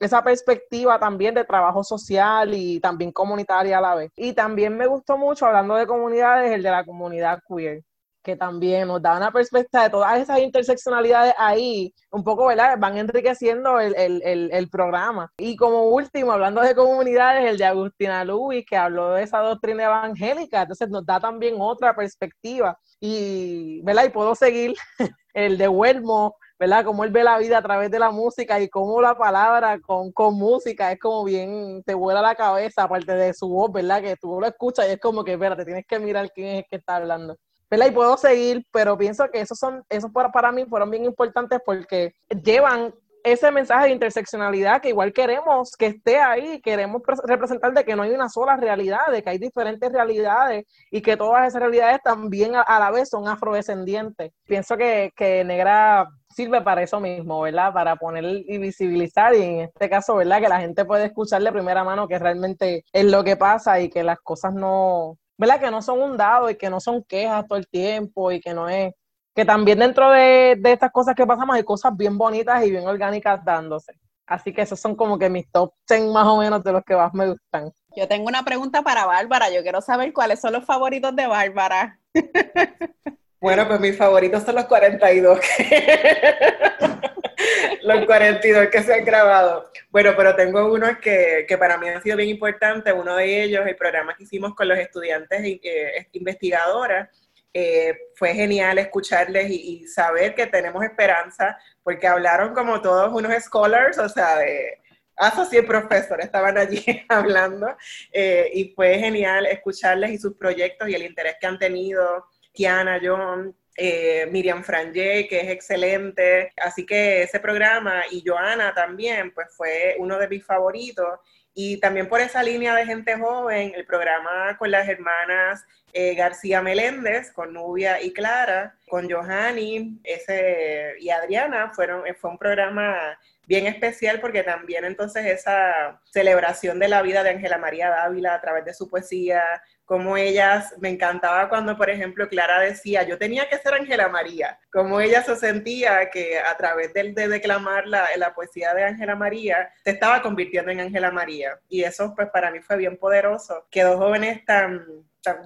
esa perspectiva también de trabajo social y también comunitaria a la vez. Y también me gustó mucho, hablando de comunidades, el de la comunidad queer que también nos da una perspectiva de todas esas interseccionalidades ahí, un poco, ¿verdad? Van enriqueciendo el, el, el, programa. Y como último, hablando de comunidades, el de Agustina Luis, que habló de esa doctrina evangélica, entonces nos da también otra perspectiva. Y, ¿verdad? Y puedo seguir el de Huelmo, ¿verdad? Cómo él ve la vida a través de la música y cómo la palabra con, con música es como bien, te vuela la cabeza, aparte de su voz, ¿verdad? Que tú lo escuchas y es como que, espérate, tienes que mirar quién es el que está hablando. ¿Verdad? Y puedo seguir, pero pienso que esos son, esos para, para mí fueron bien importantes porque llevan ese mensaje de interseccionalidad que igual queremos que esté ahí, queremos representar de que no hay una sola realidad, de que hay diferentes realidades y que todas esas realidades también a, la vez son afrodescendientes. Pienso que, que Negra sirve para eso mismo, ¿verdad? Para poner y visibilizar y en este caso, ¿verdad? Que la gente puede escuchar de primera mano que realmente es lo que pasa y que las cosas no, ¿verdad? Que no son un dado y que no son quejas todo el tiempo y que no es, que también dentro de, estas cosas que pasamos hay cosas bien bonitas y bien orgánicas dándose. Así que esos son como que mis top 10 más o menos de los que más me gustan. Yo tengo una pregunta para Bárbara. Yo quiero saber cuáles son los favoritos de Bárbara. Bueno, pues mis favoritos son los 42. los 42 que se han grabado. Bueno, pero tengo unos que, que, para mí han sido bien importantes. Uno de ellos, el programa que hicimos con los estudiantes eh, investigadoras. Eh, fue genial escucharles y, saber que tenemos esperanza, porque hablaron como todos unos scholars, o sea, de asocié profesor, estaban allí hablando, eh, y fue genial escucharles y sus proyectos y el interés que han tenido Kiana, John, eh, Miriam Frangé, que es excelente. Así que ese programa y Joana también, pues fue uno de mis favoritos. Y también por esa línea de gente joven, el programa con las hermanas eh, García Meléndez, con Nubia y Clara, con Johanny ese, y Adriana, fueron, fue un programa bien especial porque también entonces esa celebración de la vida de Ángela María Dávila a través de su poesía, como ellas, me encantaba cuando, por ejemplo, Clara decía, yo tenía que ser Ángela María, como ella se sentía que a través de, de declamar la, la poesía de Ángela María, se estaba convirtiendo en Ángela María. Y eso, pues, para mí fue bien poderoso, que dos jóvenes tan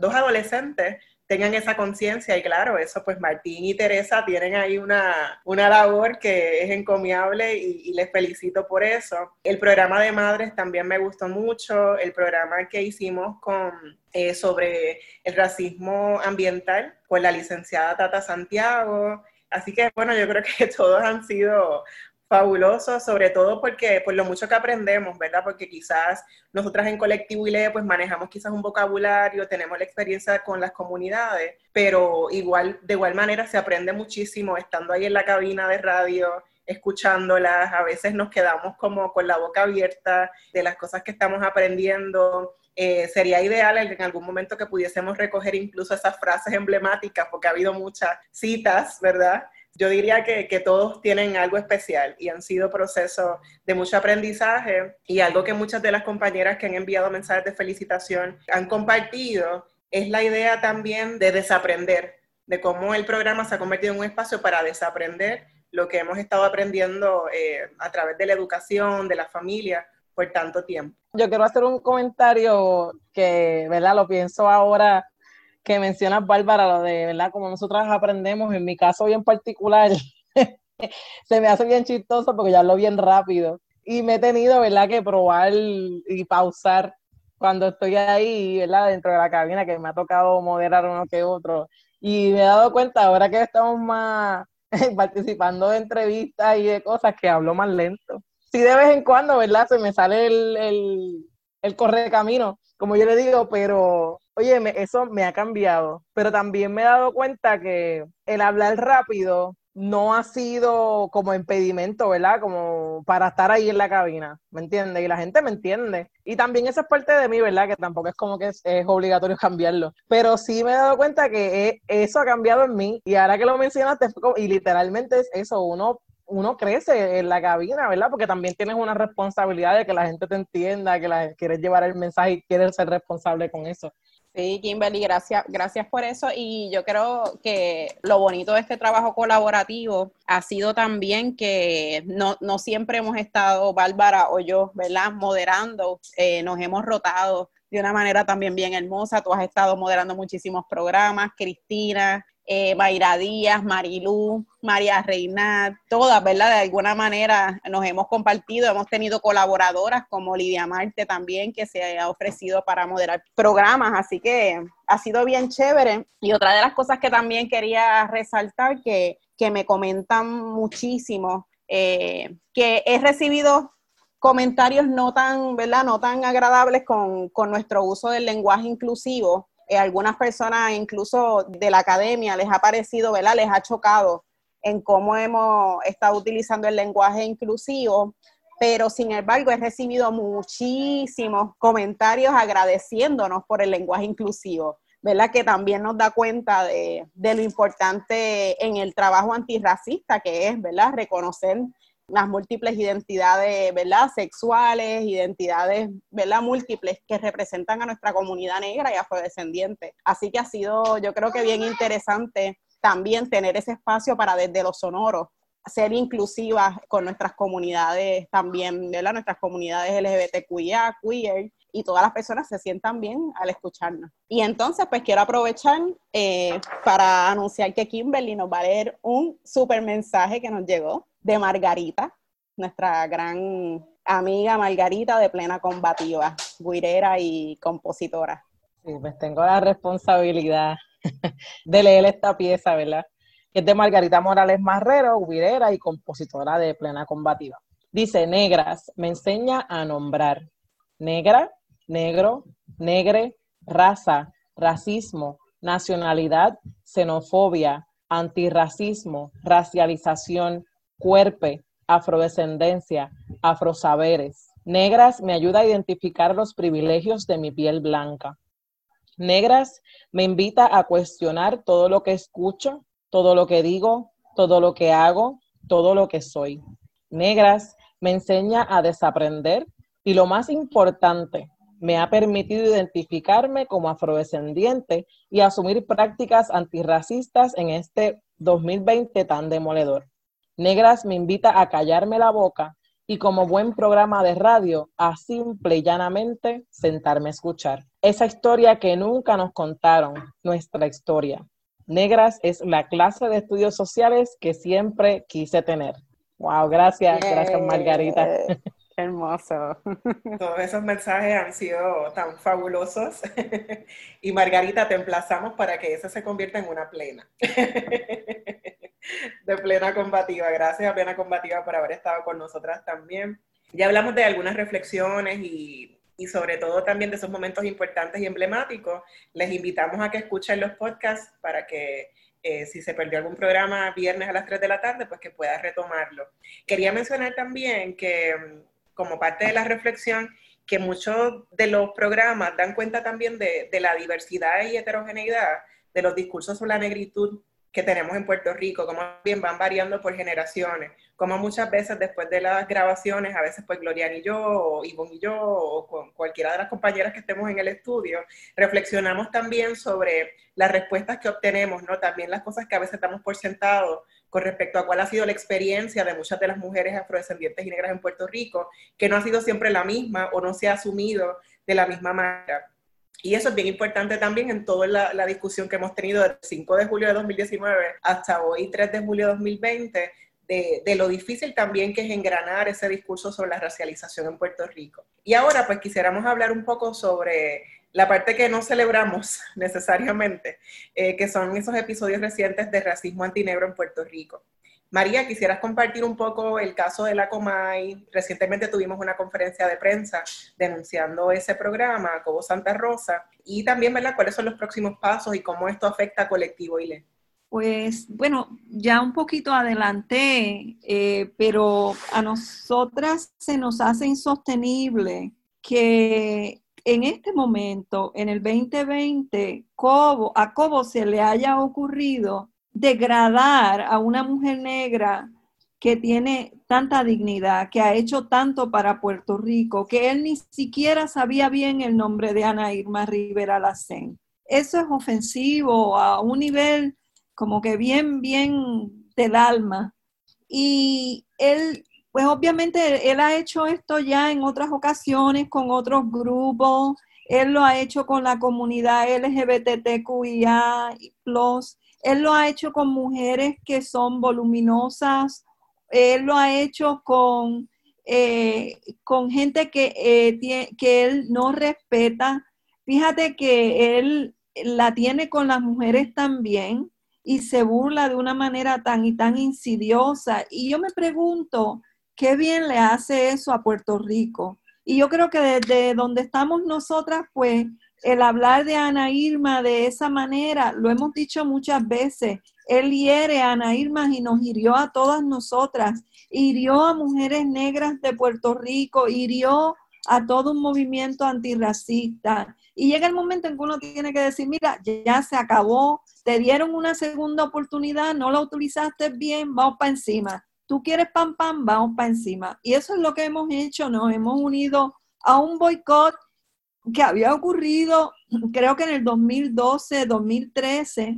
dos adolescentes tengan esa conciencia y claro, eso pues Martín y Teresa tienen ahí una, una labor que es encomiable y, les felicito por eso. El programa de madres también me gustó mucho, el programa que hicimos con, eh, sobre el racismo ambiental con la licenciada Tata Santiago. Así que bueno, yo creo que todos han sido Fabuloso, sobre todo porque por lo mucho que aprendemos, ¿verdad? Porque quizás nosotras en Colectivo ILE pues manejamos quizás un vocabulario, tenemos la experiencia con las comunidades, pero igual, de igual manera se aprende muchísimo estando ahí en la cabina de radio, escuchándolas, a veces nos quedamos como con la boca abierta de las cosas que estamos aprendiendo. Eh, sería ideal en algún momento que pudiésemos recoger incluso esas frases emblemáticas, porque ha habido muchas citas, ¿verdad? Yo diría que, todos tienen algo especial y han sido procesos de mucho aprendizaje y algo que muchas de las compañeras que han enviado mensajes de felicitación han compartido es la idea también de desaprender, de cómo el programa se ha convertido en un espacio para desaprender lo que hemos estado aprendiendo eh, a través de la educación, de la familia, por tanto tiempo. Yo quiero hacer un comentario que, ¿verdad? Lo pienso ahora que mencionas, Bárbara, lo de, ¿verdad? Como nosotras aprendemos, en mi caso bien particular, se me hace bien chistoso porque ya lo bien rápido. Y me he tenido, ¿verdad?, que probar y pausar cuando estoy ahí, ¿verdad?, dentro de la cabina, que me ha tocado moderar uno que otro. Y me he dado cuenta, ahora que estamos más participando de entrevistas y de cosas, que hablo más lento. Sí, de vez en cuando, ¿verdad?, se me sale el, el, el correcamino, como yo le digo, pero oye, eso me ha cambiado, pero también me he dado cuenta que el hablar rápido no ha sido como impedimento, ¿verdad? Como para estar ahí en la cabina, ¿me entiendes? Y la gente me entiende. Y también eso es parte de mí, ¿verdad? Que tampoco es como que es, obligatorio cambiarlo. Pero sí me he dado cuenta que eso ha cambiado en mí. Y ahora que lo mencionaste, y literalmente es eso, uno uno crece en la cabina, ¿verdad? Porque también tienes una responsabilidad de que la gente te entienda, que la, quieres llevar el mensaje y quieres ser responsable con eso. Sí, Kimberly, gracias, gracias por eso. Y yo creo que lo bonito de este trabajo colaborativo ha sido también que no, no siempre hemos estado, Bárbara o yo, ¿verdad? Moderando, eh, nos hemos rotado de una manera también bien hermosa. Tú has estado moderando muchísimos programas, Cristina, eh, Mayra Díaz, Marilú, María Reina, todas, ¿verdad? De alguna manera nos hemos compartido, hemos tenido colaboradoras como Lidia Marte también, que se ha ofrecido para moderar programas, así que ha sido bien chévere. Y otra de las cosas que también quería resaltar, que, que me comentan muchísimo, eh, que he recibido comentarios no tan, ¿verdad? No tan agradables con, con nuestro uso del lenguaje inclusivo eh, algunas personas incluso de la academia les ha parecido, ¿verdad? Les ha chocado en cómo hemos estado utilizando el lenguaje inclusivo, pero sin embargo he recibido muchísimos comentarios agradeciéndonos por el lenguaje inclusivo, ¿verdad? Que también nos da cuenta de, de lo importante en el trabajo antirracista que es, ¿verdad? Reconocer las múltiples identidades, ¿verdad? Sexuales, identidades, ¿verdad? Múltiples que representan a nuestra comunidad negra y afrodescendiente. Así que ha sido, yo creo que bien interesante también tener ese espacio para desde los sonoros ser inclusivas con nuestras comunidades también, ¿verdad? Nuestras comunidades LGBTQIA, queer, y todas las personas se sientan bien al escucharnos. Y entonces, pues quiero aprovechar eh, para anunciar que Kimberly nos va a leer un super mensaje que nos llegó de Margarita, nuestra gran amiga Margarita de Plena Combativa, guirera y compositora. Sí, pues tengo la responsabilidad de leer esta pieza, ¿verdad? Que es de Margarita Morales Marrero, guirera y compositora de Plena Combativa. Dice, negras, me enseña a nombrar. Negra, negro, negre, raza, racismo, nacionalidad, xenofobia, antirracismo, racialización, cuerpe, afrodescendencia, afrosaberes, Negras me ayuda a identificar los privilegios de mi piel blanca. Negras me invita a cuestionar todo lo que escucho, todo lo que digo, todo lo que hago, todo lo que soy. Negras me enseña a desaprender y lo más importante, me ha permitido identificarme como afrodescendiente y asumir prácticas antirracistas en este 2020 tan demoledor. Negras me invita a callarme la boca y como buen programa de radio, a simple y llanamente sentarme a escuchar. Esa historia que nunca nos contaron, nuestra historia. Negras es la clase de estudios sociales que siempre quise tener. Wow, gracias, gracias Margarita. Hermoso. Todos esos mensajes han sido tan fabulosos. y Margarita, te emplazamos para que ese se convierta en una plena. De plena combativa. Gracias a Plena Combativa por haber estado con nosotras también. Ya hablamos de algunas reflexiones y, y sobre todo también de esos momentos importantes y emblemáticos. Les invitamos a que escuchen los podcasts para que eh, si se perdió algún programa viernes a las 3 de la tarde, pues que pueda retomarlo. Quería mencionar también que como parte de la reflexión que muchos de los programas dan cuenta también de, la diversidad y heterogeneidad de los discursos sobre la negritud que tenemos en Puerto Rico, como bien van variando por generaciones, como muchas veces después de las grabaciones, a veces pues Gloria y yo, o Ivonne y yo, o con cualquiera de las compañeras que estemos en el estudio, reflexionamos también sobre las respuestas que obtenemos, ¿no? También las cosas que a veces damos por sentado con respecto a cuál ha sido la experiencia de muchas de las mujeres afrodescendientes y negras en Puerto Rico, que no ha sido siempre la misma o no se ha asumido de la misma manera. Y eso es bien importante también en toda la, discusión que hemos tenido del 5 de julio de 2019 hasta hoy, 3 de julio de 2020, de, lo difícil también que es engranar ese discurso sobre la racialización en Puerto Rico. Y ahora pues quisiéramos hablar un poco sobre la parte que no celebramos necesariamente, eh, que son esos episodios recientes de racismo antinegro en Puerto Rico. María, quisieras compartir un poco el caso de la Comay. Recientemente tuvimos una conferencia de prensa denunciando ese programa, Cobo Santa Rosa, y también, ¿verdad?, cuáles son los próximos pasos y cómo esto afecta a Colectivo ILE. Pues bueno, ya un poquito adelanté, eh, pero a nosotras se nos hace insostenible que en este momento, en el 2020, a Cobo se le haya ocurrido degradar a una mujer negra que tiene tanta dignidad, que ha hecho tanto para Puerto Rico, que él ni siquiera sabía bien el nombre de Ana Irma Rivera Lacén. Eso es ofensivo a un nivel como que bien, bien del alma. Y él pues obviamente él ha hecho esto ya en otras ocasiones con otros grupos, él lo ha hecho con la comunidad LGBTQIA, él lo ha hecho con mujeres que son voluminosas, él lo ha hecho con, eh, con gente que, eh, que él no respeta. Fíjate que él la tiene con las mujeres también y se burla de una manera tan y tan insidiosa. Y yo me pregunto, qué bien le hace eso a Puerto Rico. Y yo creo que desde donde estamos nosotras, pues el hablar de Ana Irma de esa manera, lo hemos dicho muchas veces, él hiere a Ana Irma y nos hirió a todas nosotras, hirió a mujeres negras de Puerto Rico, hirió a todo un movimiento antirracista. Y llega el momento en que uno tiene que decir, mira, ya se acabó, te dieron una segunda oportunidad, no la utilizaste bien, vamos para encima tú quieres pam, pam, vamos para encima. Y eso es lo que hemos hecho, nos hemos unido a un boicot que había ocurrido, creo que en el 2012, 2013,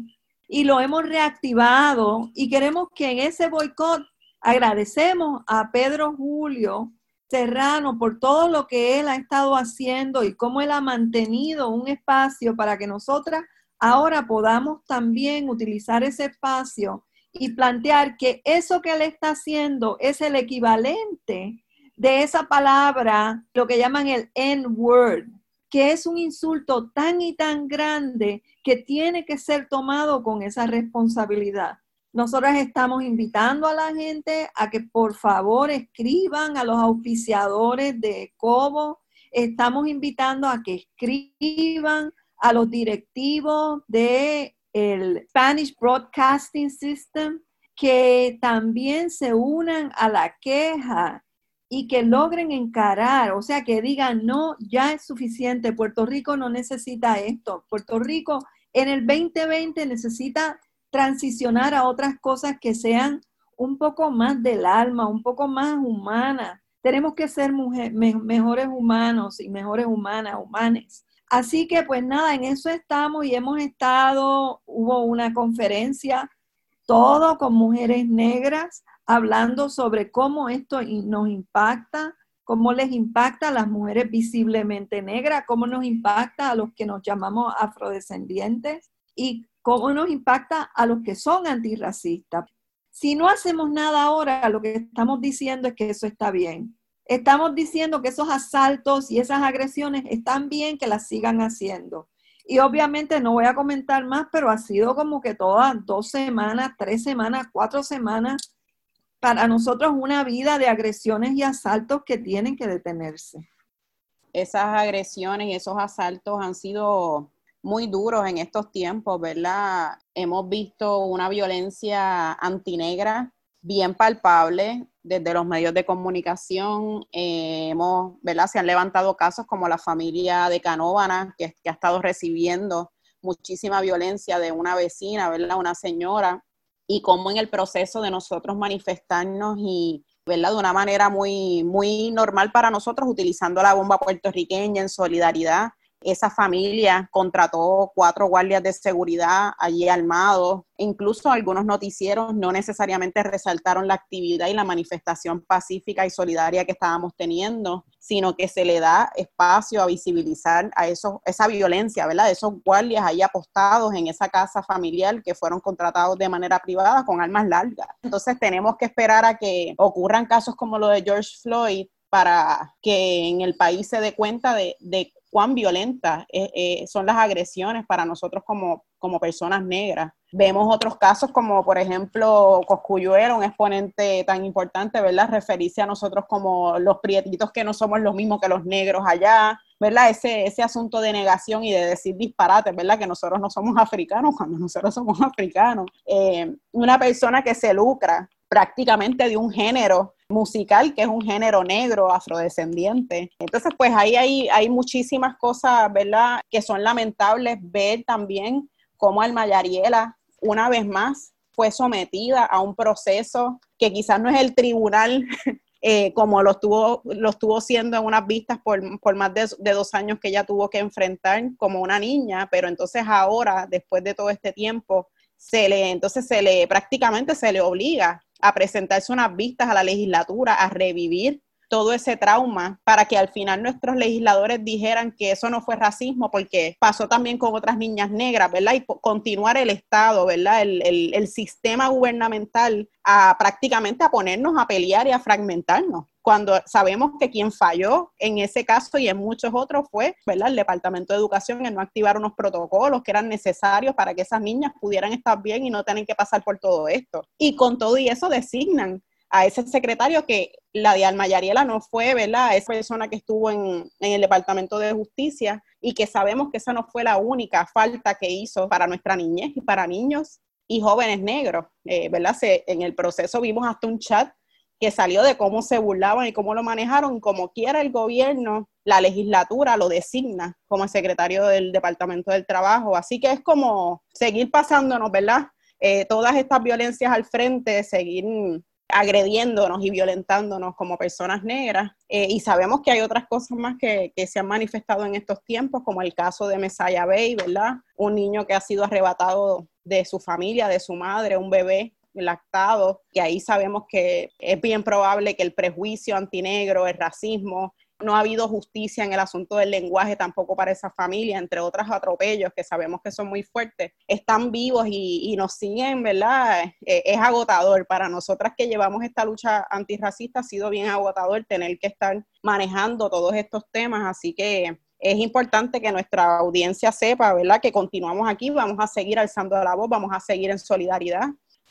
y lo hemos reactivado y queremos que en ese boicot agradecemos a Pedro Julio Serrano por todo lo que él ha estado haciendo y cómo él ha mantenido un espacio para que nosotras ahora podamos también utilizar ese espacio y plantear que eso que él está haciendo es el equivalente de esa palabra, lo que llaman el N-word, que es un insulto tan y tan grande que tiene que ser tomado con esa responsabilidad. Nosotras estamos invitando a la gente a que por favor escriban a los auspiciadores de Cobo. Estamos invitando a que escriban a los directivos de el Spanish Broadcasting System, que también se unan a la queja y que logren encarar, o sea, que digan, no, ya es suficiente, Puerto Rico no necesita esto, Puerto Rico en el 2020 necesita transicionar a otras cosas que sean un poco más del alma, un poco más humanas. Tenemos que ser mejores humanos y mejores humanas, humanes. Así que pues nada, en eso estamos y hemos estado, hubo una conferencia, todo con mujeres negras, hablando sobre cómo esto nos impacta, cómo les impacta a las mujeres visiblemente negras, cómo nos impacta a los que nos llamamos afrodescendientes y cómo nos impacta a los que son antirracistas. Si no hacemos nada ahora, lo que estamos diciendo es que eso está bien. Estamos diciendo que esos asaltos y esas agresiones están bien que las sigan haciendo. Y obviamente no voy a comentar más, pero ha sido como que todas dos semanas, tres semanas, cuatro semanas, para nosotros una vida de agresiones y asaltos que tienen que detenerse. Esas agresiones y esos asaltos han sido muy duros en estos tiempos, ¿verdad? Hemos visto una violencia antinegra bien palpable desde los medios de comunicación. Eh, hemos, ¿verdad? Se han levantado casos como la familia de Canóvana, que, que, ha estado recibiendo muchísima violencia de una vecina, ¿verdad? Una señora, y cómo en el proceso de nosotros manifestarnos y, ¿verdad? De una manera muy, muy normal para nosotros, utilizando la bomba puertorriqueña en solidaridad, esa familia contrató cuatro guardias de seguridad allí armados. Incluso algunos noticieros no necesariamente resaltaron la actividad y la manifestación pacífica y solidaria que estábamos teniendo, sino que se le da espacio a visibilizar a eso, esa violencia, ¿verdad? Esos guardias ahí apostados en esa casa familiar que fueron contratados de manera privada con armas largas. Entonces tenemos que esperar a que ocurran casos como lo de George Floyd para que en el país se dé cuenta de, de cuán violentas eh, eh, son las agresiones para nosotros como, como personas negras. Vemos otros casos como, por ejemplo, Coscuyuela, un exponente tan importante, ¿verdad? Referirse a nosotros como los prietitos que no somos los mismos que los negros allá, ¿verdad? Ese, ese asunto de negación y de decir disparates, ¿verdad? Que nosotros no somos africanos cuando nosotros somos africanos. Eh, una persona que se lucra prácticamente de un género musical que es un género negro, afrodescendiente. Entonces, pues ahí hay, hay muchísimas cosas, ¿verdad?, que son lamentables ver también cómo Alma Yariela, una vez más, fue sometida a un proceso que quizás no es el tribunal eh, como lo estuvo, lo estuvo siendo en unas vistas por, más de, de, dos años que ella tuvo que enfrentar como una niña, pero entonces ahora, después de todo este tiempo, se le, entonces se le, prácticamente se le obliga a presentarse unas vistas a la legislatura, a revivir todo ese trauma para que al final nuestros legisladores dijeran que eso no fue racismo, porque pasó también con otras niñas negras, ¿verdad? Y continuar el Estado, ¿verdad? El, el, sistema gubernamental a prácticamente a ponernos a pelear y a fragmentarnos cuando sabemos que quien falló en ese caso y en muchos otros fue ¿verdad? el Departamento de Educación en no activar unos protocolos que eran necesarios para que esas niñas pudieran estar bien y no tener que pasar por todo esto. Y con todo y eso designan a ese secretario que la de Alma Yariela no fue, ¿verdad? Esa persona que estuvo en, el Departamento de Justicia y que sabemos que esa no fue la única falta que hizo para nuestra niñez y para niños y jóvenes negros, eh, ¿verdad? En el proceso vimos hasta un chat que salió de cómo se burlaban y cómo lo manejaron, como quiera el gobierno, la legislatura lo designa como secretario del Departamento del Trabajo. Así que es como seguir pasándonos, ¿verdad? Eh, todas estas violencias al frente, seguir agrediéndonos y violentándonos como personas negras. Eh, y sabemos que hay otras cosas más que, que, se han manifestado en estos tiempos, como el caso de Messiah Bay, ¿verdad? Un niño que ha sido arrebatado de su familia, de su madre, un bebé lactado, que ahí sabemos que es bien probable que el prejuicio antinegro, el racismo, no ha habido justicia en el asunto del lenguaje tampoco para esa familia, entre otros atropellos que sabemos que son muy fuertes, están vivos y, nos siguen, ¿verdad? Eh, es agotador. Para nosotras que llevamos esta lucha antirracista ha sido bien agotador tener que estar manejando todos estos temas, así que es importante que nuestra audiencia sepa, ¿verdad? Que continuamos aquí, vamos a seguir alzando la voz, vamos a seguir en solidaridad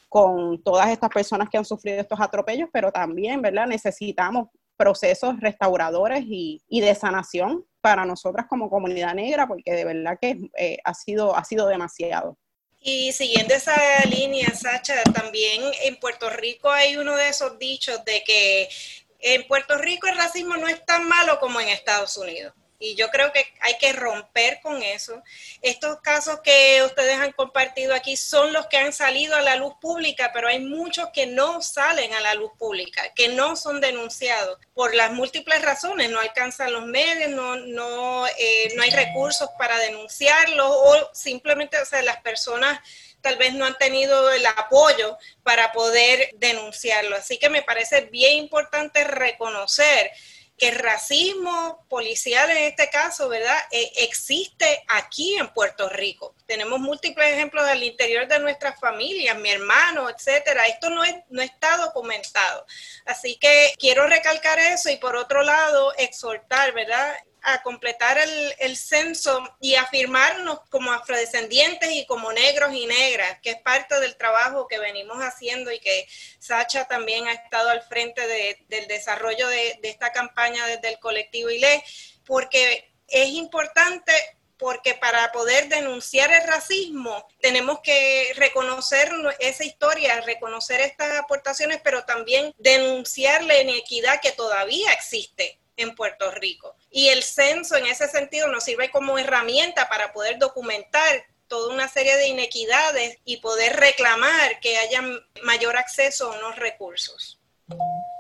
con todas estas personas que han sufrido estos atropellos, pero también, ¿verdad? Necesitamos procesos restauradores y, de sanación para nosotras como comunidad negra, porque de verdad que eh, ha, sido, ha sido demasiado. Y siguiendo esa línea, Sacha, también en Puerto Rico hay uno de esos dichos de que En Puerto Rico el racismo no es tan malo como en Estados Unidos. Y yo creo que hay que romper con eso. Estos casos que ustedes han compartido aquí son los que han salido a la luz pública, pero hay muchos que no salen a la luz pública, que no son denunciados por las múltiples razones. No alcanzan los medios, no, no, eh, no hay recursos para denunciarlos o simplemente, las personas tal vez no han tenido el apoyo para poder denunciarlo. Así que me parece bien importante reconocer que el racismo policial en este caso, ¿verdad? Eh, existe aquí en Puerto Rico. Tenemos múltiples ejemplos del interior de nuestras familias, mi hermano, etcétera. Esto no, es, no está documentado. Así que quiero recalcar eso y por otro lado, exhortar, ¿verdad? A completar el, censo y afirmarnos como afrodescendientes y como negros y negras, que es parte del trabajo que venimos haciendo y que Sacha también ha estado al frente del desarrollo de, esta campaña desde el colectivo ILE, porque es importante porque para poder denunciar el racismo tenemos que reconocer esa historia, reconocer estas aportaciones, pero también denunciar la inequidad que todavía existe en Puerto Rico. Y el censo en ese sentido nos sirve como herramienta para poder documentar toda una serie de inequidades y poder reclamar que haya mayor acceso a unos recursos.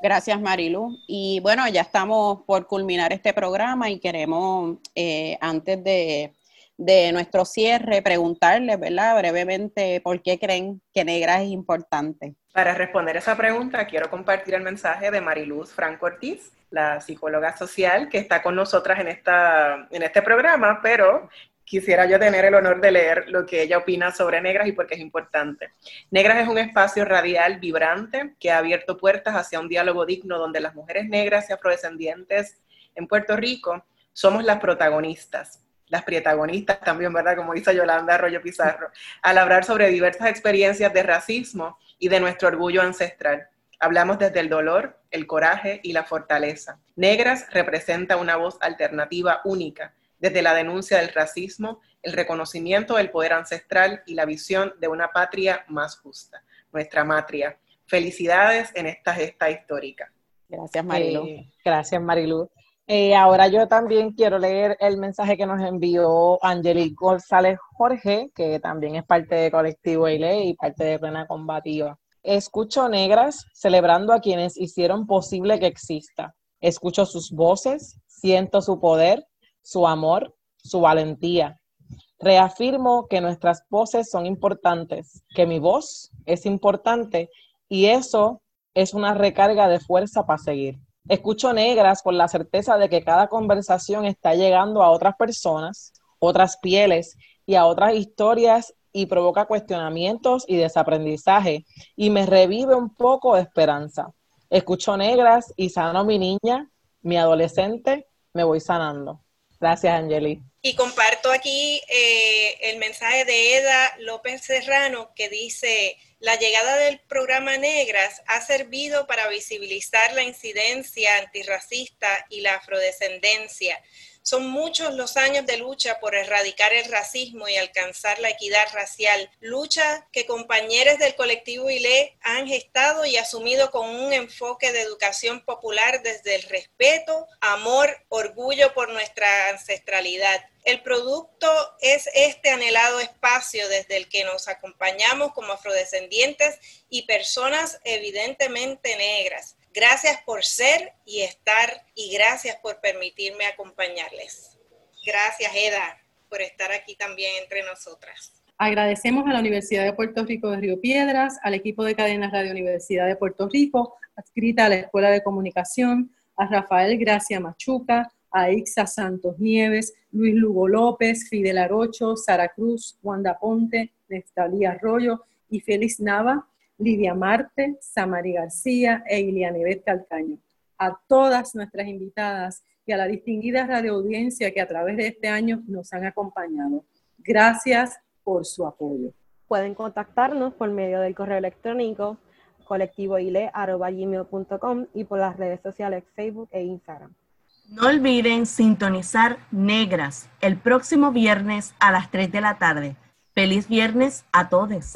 Gracias, Marilu. Y bueno, ya estamos por culminar este programa y queremos, eh, antes de, de, nuestro cierre, preguntarles, ¿verdad? Brevemente, ¿por qué creen que negra es importante? Para responder esa pregunta, quiero compartir el mensaje de Mariluz Franco Ortiz, la psicóloga social que está con nosotras en, esta, en este programa, pero quisiera yo tener el honor de leer lo que ella opina sobre Negras y por qué es importante. Negras es un espacio radial vibrante que ha abierto puertas hacia un diálogo digno donde las mujeres negras y afrodescendientes en Puerto Rico somos las protagonistas, las protagonistas también, ¿verdad? Como dice Yolanda Arroyo Pizarro, al hablar sobre diversas experiencias de racismo y de nuestro orgullo ancestral. Hablamos desde el dolor, el coraje y la fortaleza. Negras representa una voz alternativa única, desde la denuncia del racismo, el reconocimiento del poder ancestral y la visión de una patria más justa, nuestra matria. Felicidades en esta gesta histórica. Gracias, Marilu. Eh, gracias, Marilu. Eh, ahora yo también quiero leer el mensaje que nos envió Angelique González Jorge, que también es parte de Colectivo ILE y parte de Plena Combativa. Escucho negras celebrando a quienes hicieron posible que exista. Escucho sus voces, siento su poder, su amor, su valentía. Reafirmo que nuestras voces son importantes, que mi voz es importante y eso es una recarga de fuerza para seguir. Escucho negras con la certeza de que cada conversación está llegando a otras personas, otras pieles y a otras historias y provoca cuestionamientos y desaprendizaje y me revive un poco de esperanza. Escucho negras y sano mi niña, mi adolescente, me voy sanando. Gracias, Angeli. Y comparto aquí eh, el mensaje de Eda López Serrano que dice, la llegada del programa Negras ha servido para visibilizar la incidencia antirracista y la afrodescendencia son muchos los años de lucha por erradicar el racismo y alcanzar la equidad racial, lucha que compañeros del colectivo ILE han gestado y asumido con un enfoque de educación popular desde el respeto, amor, orgullo por nuestra ancestralidad. El producto es este anhelado espacio desde el que nos acompañamos como afrodescendientes y personas evidentemente negras Gracias por ser y estar y gracias por permitirme acompañarles. Gracias, Eda, por estar aquí también entre nosotras. Agradecemos a la Universidad de Puerto Rico de Río Piedras, al equipo de cadenas Radio Universidad de Puerto Rico, adscrita a la Escuela de Comunicación, a Rafael Gracia Machuca, a Ixa Santos Nieves, Luis Lugo López, Fidel Arocho, Sara Cruz, Wanda Ponte, Nestalí Arroyo y Félix Nava, Lidia Marte, Samari García e Ilianevet Calcaño. A todas nuestras invitadas y a la distinguida radioaudiencia que a través de este año nos han acompañado. Gracias por su apoyo. Pueden contactarnos por medio del correo electrónico colectivoile.com y por las redes sociales Facebook e Instagram. No olviden sintonizar Negras el próximo viernes a las 3 de la tarde. Feliz viernes a todos.